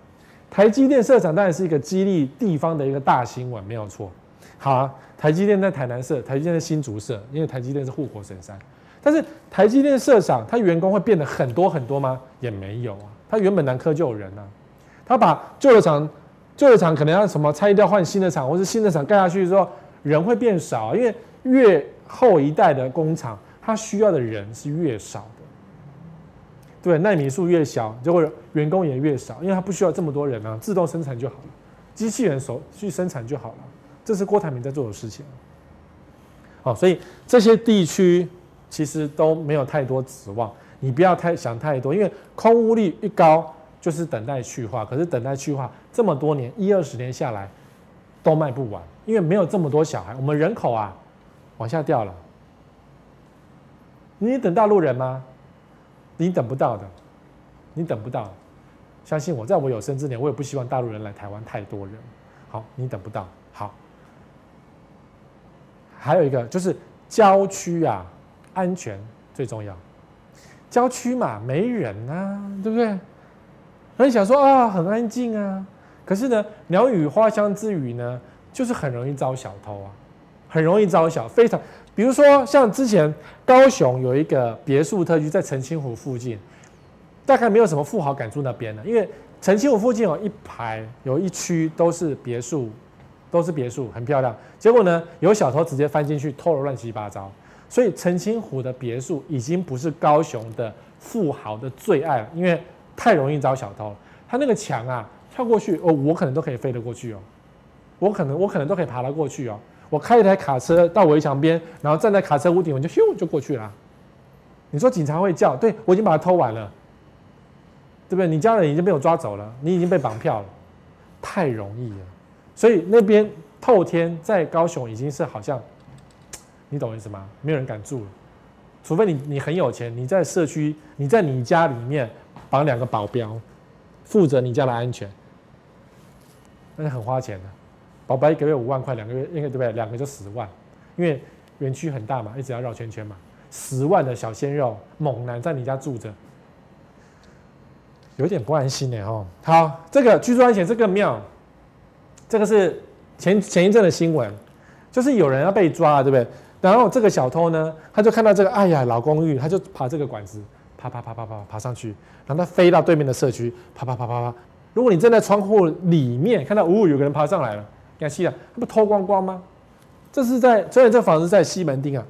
A: 台积电设厂当然是一个激励地方的一个大新闻，没有错。好啊，台积电在台南设，台积电在新竹设，因为台积电是护国神山。但是台积电设厂，它员工会变得很多很多吗？也没有啊。它原本南科就有人啊，它把旧的厂，旧的厂可能要什么拆掉换新的厂，或是新的厂盖下去之后，人会变少，因为越后一代的工厂，它需要的人是越少的，对，奈米数越小，结果员工也越少，因为它不需要这么多人啊，自动生产就好了，机器人手去生产就好了，这是郭台铭在做的事情。好，所以这些地区其实都没有太多指望，你不要太想太多，因为空屋率一高就是等待去化，可是等待去化这么多年一二十年下来都卖不完，因为没有这么多小孩，我们人口啊。往下掉了，你等大陆人吗？你等不到的，你等不到。相信我，在我有生之年，我也不希望大陆人来台湾太多人。好，你等不到。好，还有一个就是郊区啊，安全最重要。郊区嘛，没人啊，对不对？那你想说啊，很安静啊，可是呢，鸟语花香之余呢，就是很容易招小偷啊，很容易招小，非常。比如说像之前高雄有一个别墅特区在澄清湖附近。大概没有什么富豪敢住那边的，因为澄清湖附近有一排有一区都是别墅，都是别墅，很漂亮。结果呢，有小偷直接翻进去偷了乱七八糟，所以澄清湖的别墅已经不是高雄的富豪的最爱了，因为太容易招小偷了。他那个墙啊，跳过去哦，我可能都可以飞得过去哦，我可能我可能都可以爬得过去哦。我开一台卡车到围墙边，然后站在卡车屋顶，我就咻就过去了。你说警察会叫？对，我已经把它偷完了。对不对？你家人已经被我抓走了，你已经被绑票了，太容易了。所以那边透天在高雄已经是好像，你懂我意思吗？没有人敢住了，除非你你很有钱，你在社区，你在你家里面绑两个保镖，负责你家的安全，那是很花钱的。保镖一个月五万块，两个月应该对不对？两个就十万，因为园区很大嘛，一直要绕圈圈嘛，十万的小鲜肉猛男在你家住着。有点不安心呢，哦。好，这个居住安全这个庙，这个是前前一阵的新闻，就是有人要被抓，对不对？然后这个小偷呢，他就看到这个，哎呀，老公寓，他就爬这个管子，爬爬爬爬爬爬上去，然后他飞到对面的社区，爬爬爬爬爬。如果你站在窗户里面看到，哦，有个人爬上来了，你看，西啊，他不偷光光吗？这是在，虽然这房子在西门町啊，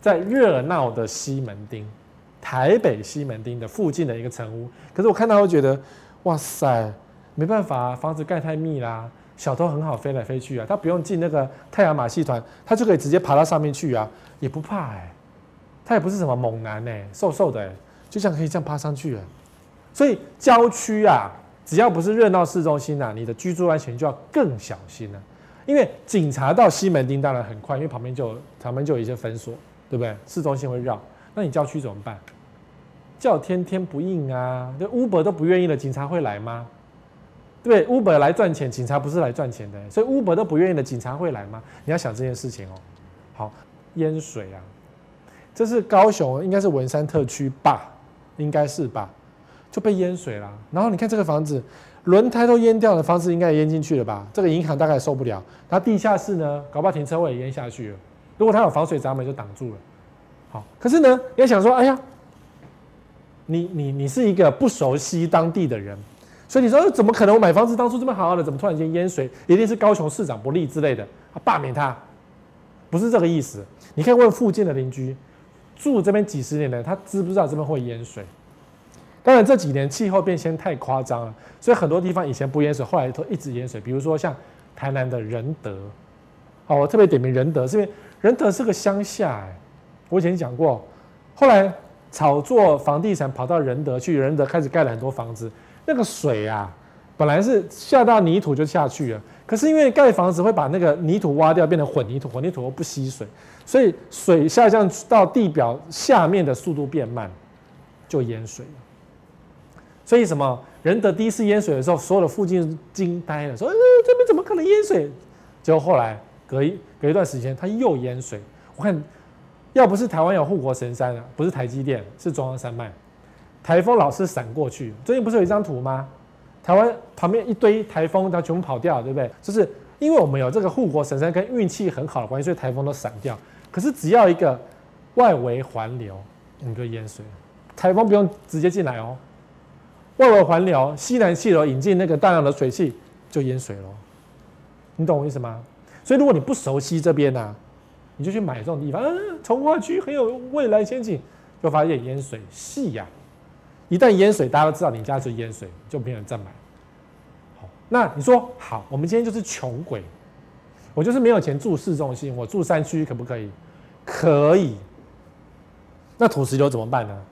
A: 在热闹的西门町。台北西门町的附近的一个城屋，可是我看到会觉得，哇塞，没办法啊，房子盖太密啦，小偷很好飞来飞去啊，他不用进那个太阳马戏团，他就可以直接爬到上面去啊，也不怕哎、欸，他也不是什么猛男哎、瘦瘦的哎、就这样可以这样爬上去了。所以郊区啊，只要不是热闹市中心啊，你的居住安全就要更小心了、啊，因为警察到西门町当然很快，因为旁边就旁边就有一些分所，对不对？市中心会绕。那你郊区怎么办？叫天天不应啊！这 Uber 都不愿意了，警察会来吗？对，Uber 来赚钱，警察不是来赚钱的，所以 Uber 都不愿意的，警察会来吗？你要想这件事情哦。好，淹水啊，这是高雄，应该是文山特区吧？应该是吧？就被淹水了。然后你看这个房子，轮胎都淹掉了，房子应该也淹进去了吧？这个银行大概受不了。它地下室呢，搞不好停车位也淹下去了。如果它有防水闸门，就挡住了。好，可是呢，你要想说，哎呀，你你你是一个不熟悉当地的人，所以你说怎么可能？我买房子当初这么好好的，怎么突然间淹水？一定是高雄市长不利之类的，他罢免他，不是这个意思。你可以问附近的邻居，住这边几十年的，他知不知道这边会淹水？当然这几年气候变迁太夸张了，所以很多地方以前不淹水，后来都一直淹水。比如说像台南的仁德，好，我特别点名仁德，是因为仁德是个乡下，哎。我以前讲过，后来炒作房地产跑到仁德去，仁德开始盖了很多房子。那个水啊，本来是下到泥土就下去了，可是因为盖房子会把那个泥土挖掉，变成混凝土，混凝土又不吸水，所以水下降到地表下面的速度变慢，就淹水了。所以什么？仁德第一次淹水的时候，所有的附近惊呆了，说：“呃，这边怎么可能淹水？”结果后来隔一隔一段时间，它又淹水。我看。要不是台湾有护国神山啊，不是台积电，是中央山脉，台风老是闪过去。最近不是有一张图吗？台湾旁边一堆台风，它全部跑掉，对不对？就是因为我们有这个护国神山跟运气很好的关系，所以台风都闪掉。可是只要一个外围环流，你就淹水。台风不用直接进来哦，外围环流，西南气流引进那个大量的水汽，就淹水了。你懂我意思吗？所以如果你不熟悉这边呢、啊？你就去买这种地方，嗯、啊，重划区很有未来前景，就发现淹水细呀、一旦淹水，大家都知道你家是淹水，就没有人再买。好，那你说好，我们今天就是穷鬼，我就是没有钱住市中心，我住山区可不可以？可以。那土石流怎么办呢？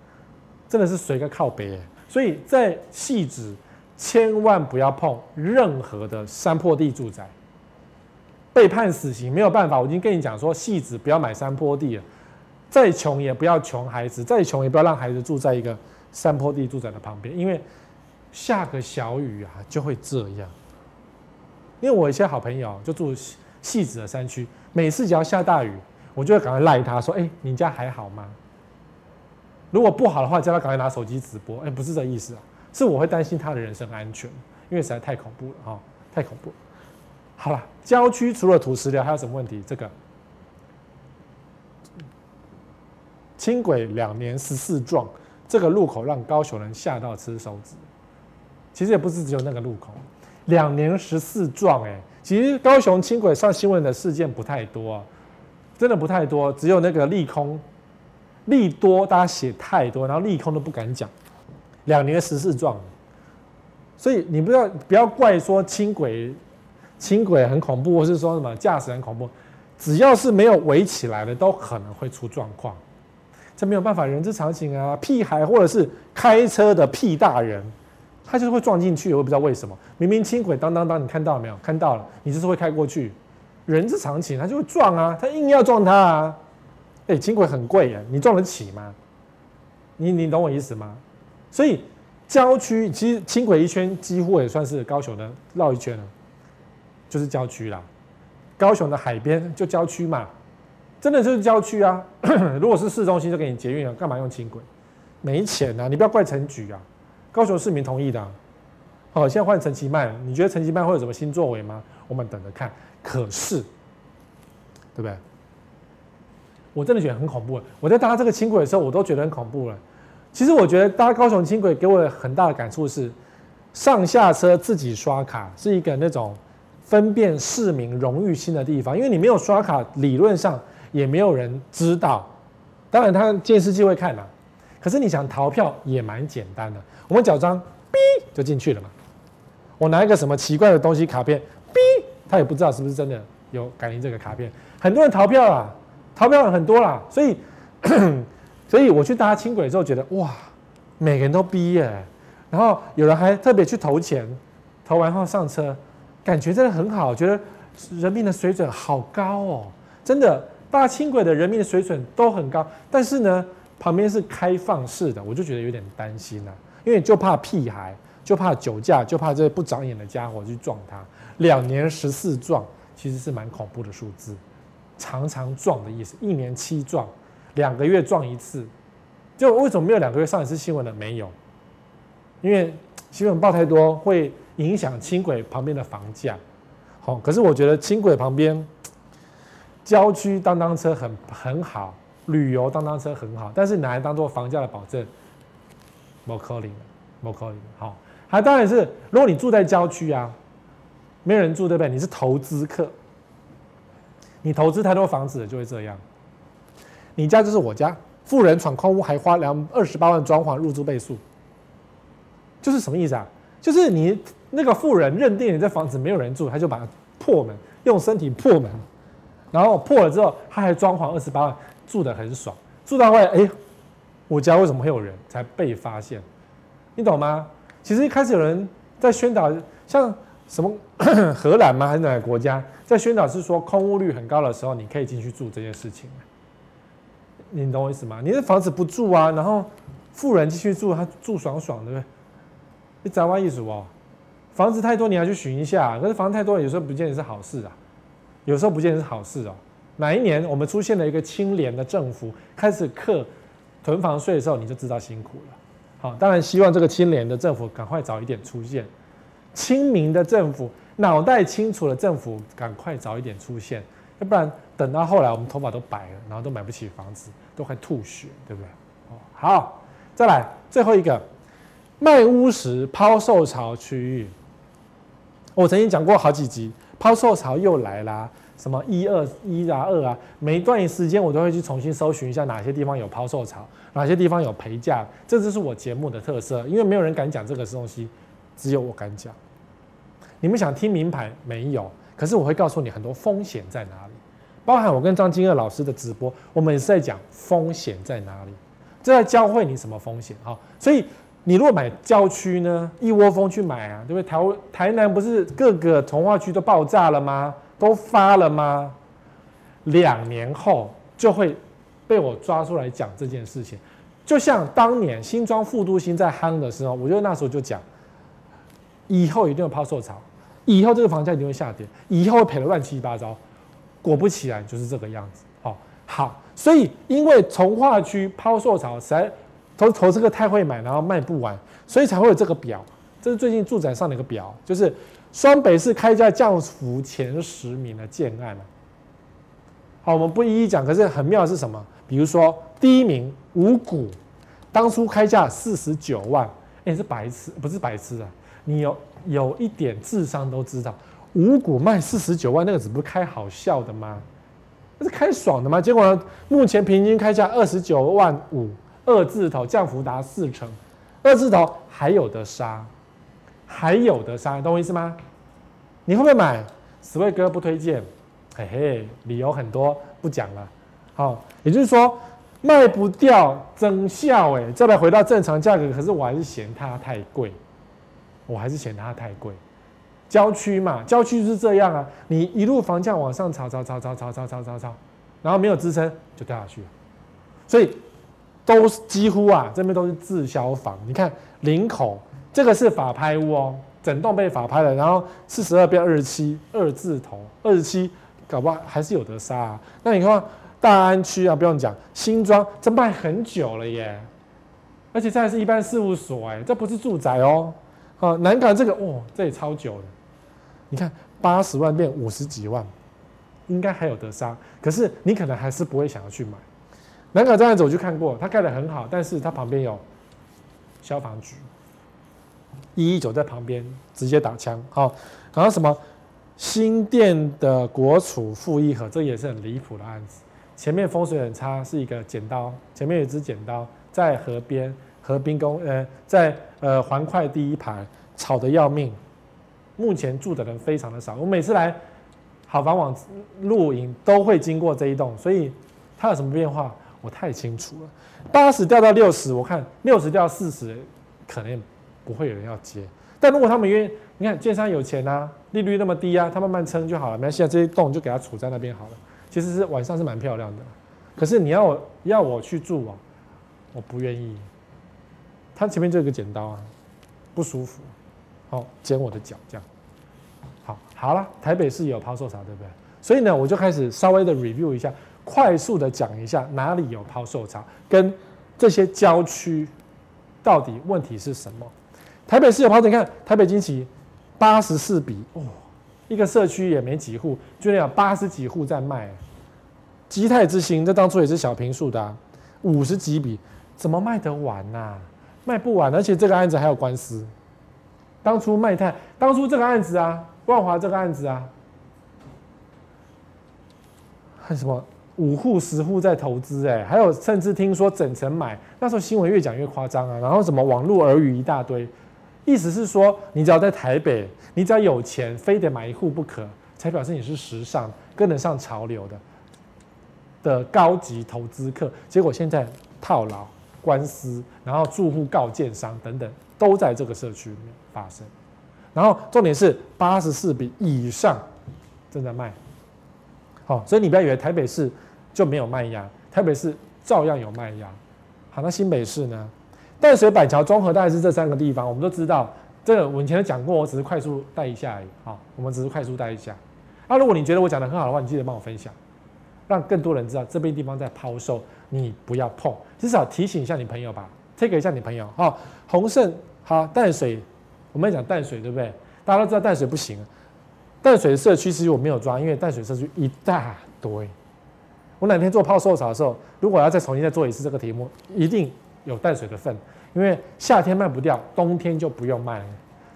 A: 真的是随个靠北，所以在汐止千万不要碰任何的山坡地住宅。被判死刑没有办法，我已经跟你讲说，汐止不要买山坡地了。再穷也不要穷孩子，再穷也不要让孩子住在一个山坡地住宅的旁边，因为下个小雨啊就会这样。因为我一些好朋友就住汐止的山区，每次只要下大雨，我就会赶快赖他说：“哎，你家还好吗？”如果不好的话，叫他赶快拿手机直播。哎，不是这意思啊，是我会担心他的人身安全，因为实在太恐怖了哈、太恐怖了。好了，郊区除了土石流，还有什么问题？这个轻轨两年十四撞，这个路口让高雄人吓到吃手指。其实也不是只有那个路口，两年十四撞，哎，其实高雄轻轨上新闻的事件不太多，真的不太多，只有那个利空。利多，大家写太多，然后利空都不敢讲。两年十四撞，所以你不要不要怪说轻轨轻轨很恐怖，或是说什么驾驶很恐怖，只要是没有围起来的，都可能会出状况。这没有办法，人之常情啊。屁孩或者是开车的屁大人，他就是会撞进去，我也不知道为什么。明明轻轨当当当，你看到了没有？看到了，你就是会开过去，人之常情，他就会撞啊，他硬要撞他啊。哎，轻轨很贵耶，你撞得起吗？你你懂我意思吗？所以郊区其实轻轨一圈几乎也算是高雄的绕一圈了，就是郊区啦。高雄的海边就郊区嘛，真的就是郊区啊。如果是市中心就给你捷运了，干嘛用轻轨？没钱啊！你不要怪陈菊啊，高雄市民同意的啊。好，现在换陈其迈，你觉得陈其迈会有什么新作为吗？我们等着看。可是，对不对？我真的觉得很恐怖。我在搭这个轻轨的时候，我都觉得很恐怖了。其实我觉得搭高雄轻轨给我很大的感触是，上下车自己刷卡是一个那种分辨市民荣誉心的地方。因为你没有刷卡，理论上也没有人知道。当然他监视器会看呐。可是你想逃票也蛮简单的，我们缴张，哔就进去了嘛。我拿一个什么奇怪的东西卡片，哔他也不知道是不是真的有感应这个卡片。很多人逃票啊。逃票很多啦，所以，所以我去搭轻轨之后觉得哇，每个人都逼耶，然后有人还特别去投钱，投完后上车，感觉真的很好，觉得人民的水准好高哦，真的搭轻轨的人民的水准都很高，但是呢，旁边是开放式的，我就觉得有点担心呐，因为就怕屁孩，就怕酒驾，就怕这些不长眼的家伙去撞他，两年十四撞，其实是蛮恐怖的数字。常常撞的意思，一年七撞，两个月撞一次，就为什么没有两个月上一次新闻呢？没有，因为新闻报太多会影响轻轨旁边的房价。好，可是我觉得轻轨旁边郊区当当车很很好，旅游当当车很好，但是拿来当做房价的保证，不可能，不可能。好，还当然是如果你住在郊区啊，没有人住对不对？你是投资客。你投资太多房子，就会这样。你家就是我家，富人闯空屋还花两二十八万装潢入住倍数，就是什么意思啊？就是你那个富人认定你这房子没有人住，他就把它破门，用身体破门，然后破了之后他还装潢二十八万，住得很爽。住到后来，哎，我家为什么会有人？才被发现，你懂吗？其实一开始有人在宣导，像。什么 荷兰吗？还是哪个国家在宣导是说空屋率很高的时候，你可以进去住这件事情？你懂我意思吗？你的房子不住啊，然后富人继续住，他住爽爽的，对不对？你宅湾意思哦，房子太多你要去寻一下，可是房子太多有时候不见得是好事啊，有时候不见得是好事哦。哪一年我们出现了一个清廉的政府，开始克囤房税的时候，你就知道辛苦了。好，当然希望这个清廉的政府赶快早一点出现。清明的政府，脑袋清楚的政府，赶快早一点出现，要不然等到后来我们头发都白了，然后都买不起房子，都快吐血，对不对？好，再来最后一个卖屋时抛售潮区域，我曾经讲过好几集，抛售潮又来啦，什么一二一啊二啊，每一段时间我都会去重新搜寻一下哪些地方有抛售潮，哪些地方有赔价，这就是我节目的特色，因为没有人敢讲这个东西，只有我敢讲。你们想听名牌没有？可是我会告诉你很多风险在哪里，包含我跟张金鶚老师的直播，我们也是在讲风险在哪里，这在教会你什么风险哈。所以你如果买郊区呢，一窝蜂去买啊，对不对？台台南不是各个从化区都爆炸了吗？都发了吗？两年后就会被我抓出来讲这件事情。就像当年新庄副都心在夯的时候，我就那时候就讲，以后一定有抛售潮，以后这个房价一定会下跌，以后会赔得乱七八糟。果不其然，就是这个样子。哦，好，所以因为从化区抛售潮实在投投资个太会买，然后卖不完，所以才会有这个表。这是最近住宅上的一个表，就是双北市开价降幅前十名的建案。好，我们不一一讲，可是很妙的是什么？比如说第一名五股，当初开价四十九万，哎、是白痴，不是白痴啊！你有有一点智商都知道，五股卖四十九万，那个只不是开好笑的吗？那是开爽的吗？结果呢，目前平均开价二十九万五，二字头降幅达四成，二字头还有的杀。还有的杀，懂我意思吗？你会不会买？十位哥不推荐，嘿嘿，理由很多，不讲了。好，也就是说卖不掉，增效哎，再来回到正常价格，可是我还是嫌它太贵，我还是嫌它太贵。郊区嘛，郊区是这样啊，你一路房价往上炒，炒，炒，炒，炒，炒，炒，炒，炒，然后没有支撑就掉下去，所以都几乎啊，这边都是滞销房。你看林口。这个是法拍屋哦，整栋被法拍了，然后四十二变二十七，二字头，二十七，搞不好还是有得杀啊。那你看大安区啊，不用讲，新庄这卖很久了耶，而且这还是一般事务所哎，这不是住宅哦。啊，南港这个哦，这也超久了，你看八十万变五十几万，应该还有得杀，可是你可能还是不会想要去买。南港这样子我去看过，它盖得很好，但是它旁边有消防局。一一九在旁边直接打枪，好，然后什么新店的国储负一盒，这也是很离谱的案子。前面风水很差，是一个剪刀，前面有一支剪刀在河边，河滨公呃，在呃环快第一排，吵得要命。目前住的人非常的少，我每次来好房网录影都会经过这一栋，所以它有什么变化，我太清楚了。八十掉到六十，我看六十掉四十，可能。不会有人要接，但如果他们愿意，你看建商有钱啊，利率那么低啊，他慢慢撑就好了。没关系，这些洞就给他储在那边好了。其实是晚上是蛮漂亮的，可是你要我要我去住啊，我不愿意。他前面就有个剪刀啊，不舒服，好剪我的脚这样。好，好了，台北市有抛售啥，对不对？所以呢，我就开始稍微的 review 一下，快速的讲一下哪里有抛售潮，跟这些郊区到底问题是什么。台北市有抛售，你看台北惊奇八十四笔哦，一个社区也没几户，居然有八十几户在卖。基泰之星，这当初也是小平数的，啊，五十几笔，怎么卖得完呐，卖不完，而且这个案子还有官司。当初卖太，当初这个案子啊，万华这个案子啊，还什么五户十户在投资哎，还有甚至听说整层买，那时候新闻越讲越夸张啊，然后什么网络耳语一大堆。意思是说，你只要在台北，你只要有钱，非得买一户不可，才表示你是时尚、跟得上潮流的的高级投资客。结果现在套牢、官司，然后住户告建商等等，都在这个社区里面发生。然后重点是八十四笔以上正在卖。好，所以你不要以为台北市就没有卖压，台北市照样有卖压。好，那新北市呢？淡水、板桥、中和大概是这三个地方，我们都知道。这个我以前讲过，我只是快速带一下而已。好，我们只是快速带一下。那、啊、如果你觉得我讲的很好的话，你记得帮我分享，让更多人知道这边地方在抛售，你不要碰，至少提醒一下你朋友吧，take 一下你朋友。好，鸿盛好，淡水，我们讲淡水对不对？大家都知道淡水不行，淡水社区其实我没有抓，因为淡水社区一大堆。我哪天做抛售潮的时候，如果要再重新再做一次这个题目，一定。有淡水的份，因为夏天卖不掉，冬天就不用卖了。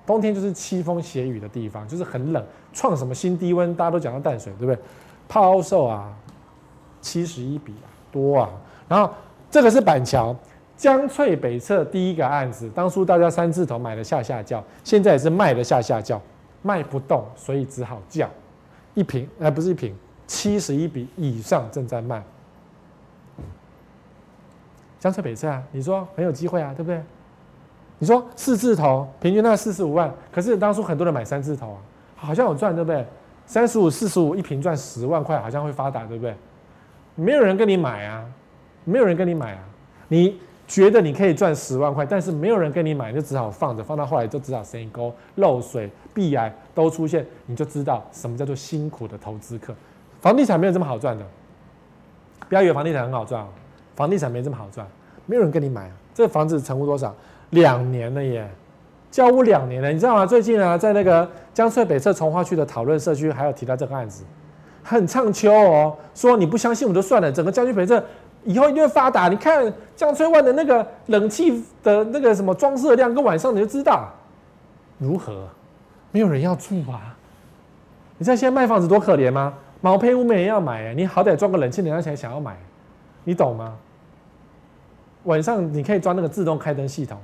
A: 冬天就是凄风斜雨的地方，就是很冷，创什么新低温？大家都讲到淡水，对不对？抛售啊，七十一笔啊，多啊。然后这个是板桥江翠北侧第一个案子，当初大家三字头买的下下轿，现在也是卖的下下轿，卖不动，所以只好叫一瓶，哎，不是一瓶，七十一笔以上正在卖。江浙北侧啊，你说很有机会啊，对不对？你说四字头平均那四十五万，可是当初很多人买三字头啊，好像有赚，对不对？三十五、四十五一坪赚十万块，好像会发达，对不对？没有人跟你买啊，没有人跟你买啊。你觉得你可以赚十万块，但是没有人跟你买，就只好放着，放到后来就只好生沟、漏水、壁癌都出现，你就知道什么叫做辛苦的投资客。房地产没有这么好赚的，不要以为房地产很好赚，房地产没这么好赚，没有人跟你买啊。这房子成屋多少？两年了耶，交屋两年了，你知道吗？最近啊，在那个江翠北侧重划区的讨论社区，还有提到这个案子，很畅秋哦，说你不相信我就算了，整个江翠北侧以后一定会发达。你看江翠湾的那个冷气的那个什么装饰量，跟晚上你就知道如何，没有人要住啊。你知道现在卖房子多可怜吗？毛坯屋没人要买，你好歹装个冷气，人家才想要买，你懂吗？晚上你可以装那个自动开灯系统。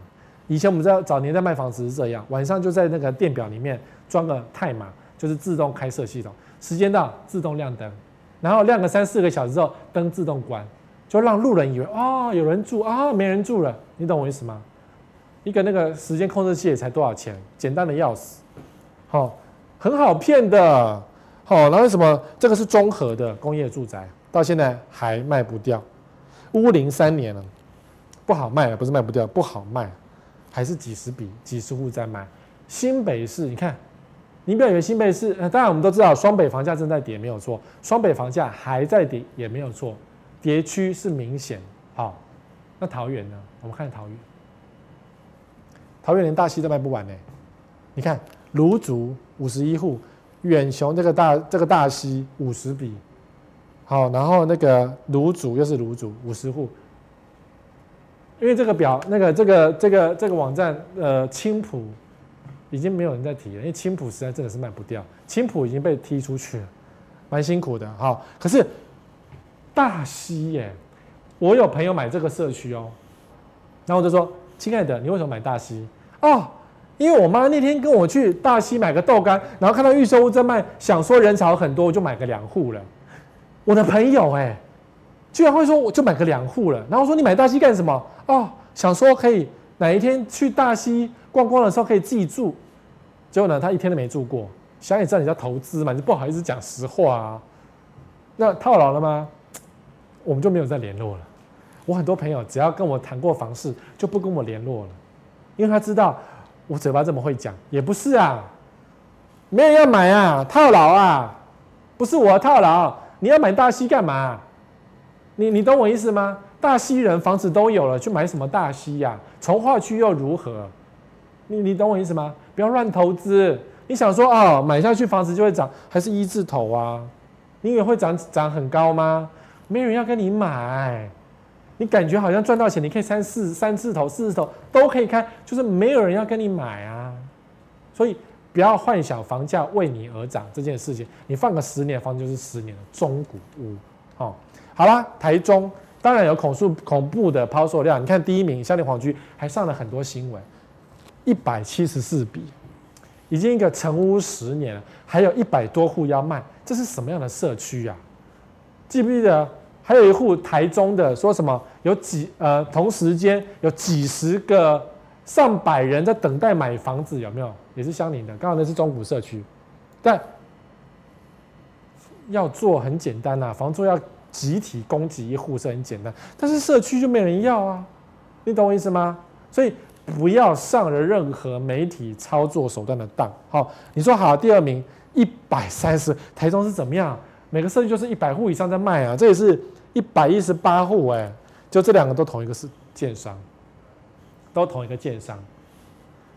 A: 以前我们在早年在卖房子是这样，晚上就在那个电表里面装个泰玛，就是自动开设系统，时间到自动亮灯，然后亮个三四个小时之后灯自动关，就让路人以为哦有人住啊，没人住了，你懂我意思吗？一个那个时间控制器才多少钱，简单的要死，好，很好骗的，好，那为什么这个是综合的工业住宅，到现在还卖不掉，屋龄三年了，不好卖了，不是卖不掉，不好卖。还是几十笔、几十户在卖。新北市，你看，你不要以为新北市，呃，当然我们都知道双北房价正在跌，没有错。双北房价还在跌，也没有错，跌趋是明显。好，那桃园呢？我们看桃园，桃园连大溪都卖不完呢。你看芦竹五十一户，远雄这个大这个大溪五十笔，好，然后那个芦竹又是芦竹五十户。因为这个表，那个这个这个这个网站，呃，青埔已经没有人在提了，因为青埔实在真的是卖不掉，青埔已经被踢出去了，蛮辛苦的哈。可是大溪耶，我有朋友买这个社区哦，然后我就说：“亲爱的，你为什么买大溪？”哦，因为我妈那天跟我去大溪买个豆干，然后看到预售屋在卖，想说人潮很多，我就买个两户了。我的朋友哎。居然会说我就买个两户了，然后说你买大溪干什么？哦，想说可以哪一天去大溪逛逛的时候可以自己住，结果呢，他一天都没住过。想也知道你在投资嘛，你就不好意思讲实话啊。那套牢了吗？我们就没有再联络了。我很多朋友只要跟我谈过房事，就不跟我联络了，因为他知道我嘴巴这么会讲，也不是啊，没人要买啊，套牢啊，不是我套牢，你要买大溪干嘛？你你懂我意思吗？大溪人房子都有了，去买什么大溪呀？重划区又如何？你你懂我意思吗？不要乱投资。你想说哦，买下去房子就会涨，还是一字头啊？你以为会涨涨很高吗？没人要跟你买。你感觉好像赚到钱，你可以三四三字头、四字头都可以开，就是没有人要跟你买啊。所以不要幻想房价为你而涨这件事情。你放个十年，房就是十年的中古屋，哦。好啦，台中当然有恐怖恐怖的抛售量。你看第一名，香林皇居还上了很多新闻，一百七十四笔，已经一个成屋十年了，还有一百多户要卖，这是什么样的社区呀？记不记得还有一户台中的说什么？有几呃同时间有几十个上百人在等待买房子，有没有？也是相邻的，刚好那是中古社区，但要做很简单呐、房租要。集体供给一户是很简单，但是社区就没人要啊，你懂我意思吗？所以不要上了任何媒体操作手段的当。好，你说好，第二名一百三十，台中是怎么样？每个社区就是一百户以上在卖啊，这也是一百一十八户哎，就这两个都同一个是建商，都同一个建商。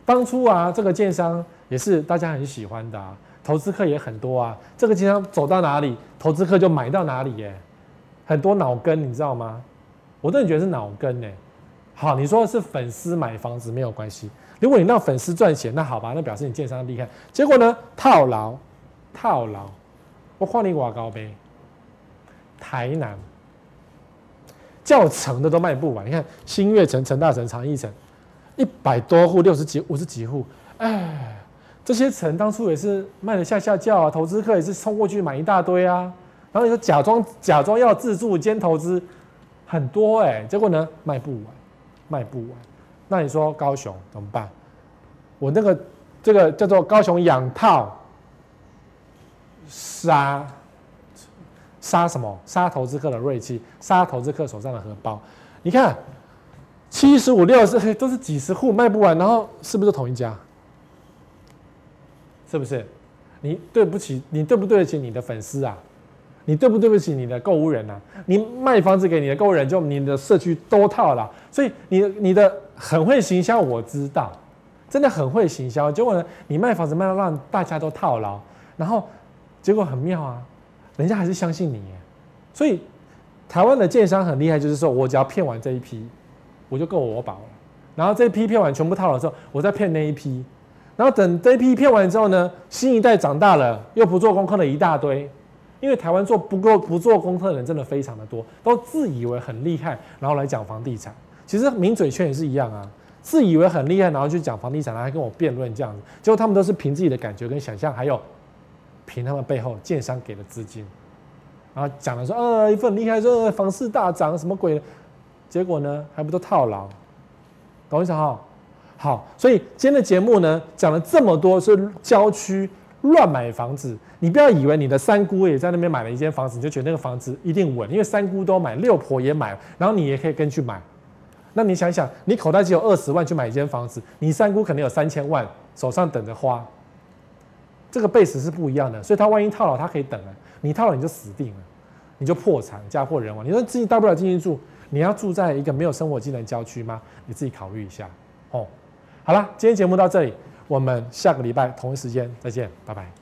A: 当初啊，这个建商也是大家很喜欢的啊，投资客也很多啊，这个建商走到哪里，投资客就买到哪里耶。很多脑根，你知道吗？我真的觉得是脑根呢。好，你说是粉丝买房子没有关系。如果你让粉丝赚钱，那好吧，那表示你建商厉害。结果呢，套牢，套牢。我换你瓦高呗。台南较成的都卖不完。你看新月城、成大城、长义城，一百多户、六十几、五十几户。哎，这些城当初也是卖的吓吓叫啊，投资客也是冲过去买一大堆啊。然后你说假装假装要自住兼投资，很多哎、欸，结果呢卖不完，卖不完。那你说高雄怎么办？我那个这个叫做高雄养套杀杀什么？杀投资客的锐气，杀投资客手上的荷包。你看，七十五、六十，嘿，都是几十户卖不完，然后是不是同一家？是不是？你对不起，你对不对得起你的粉丝啊？你对不对不起你的购物人啊？你卖房子给你的购物人，就你的社区都套了，所以你你的很会行销，我知道，真的很会行销。结果呢，你卖房子卖到让大家都套牢，然后结果很妙啊，人家还是相信你。所以台湾的建商很厉害，就是说我只要骗完这一批，我就够我保了。然后这一批骗完全部套了之后，我再骗那一批。然后等这一批骗完之后呢，新一代长大了，又不做功课的一大堆。因为台湾做不够不做功课的人真的非常的多，都自以为很厉害，然后来讲房地产。其实名嘴圈也是一样啊，自以为很厉害，然后去讲房地产，然后还跟我辩论这样子。结果他们都是凭自己的感觉跟想象，还有凭他们背后建商给的资金，然后讲了说，呃，一份厉害，说房市大涨什么鬼，结果呢还不都套牢，懂我意思哈？好，所以今天的节目呢讲了这么多是郊区。乱买房子，你不要以为你的三姑也在那边买了一间房子，你就觉得那个房子一定稳，因为三姑都买，六婆也买，然后你也可以跟去买。那你想想，你口袋只有二十万去买一间房子，你三姑可能有三千万手上等着花，这个 base 是不一样的。所以他万一套牢，他可以等啊，你套牢你就死定了，你就破产，家破人亡。你说自己大不了进去住，你要住在一个没有生活技能郊区吗？你自己考虑一下哦。好了，今天节目到这里。我们下个礼拜同一时间再见，拜拜。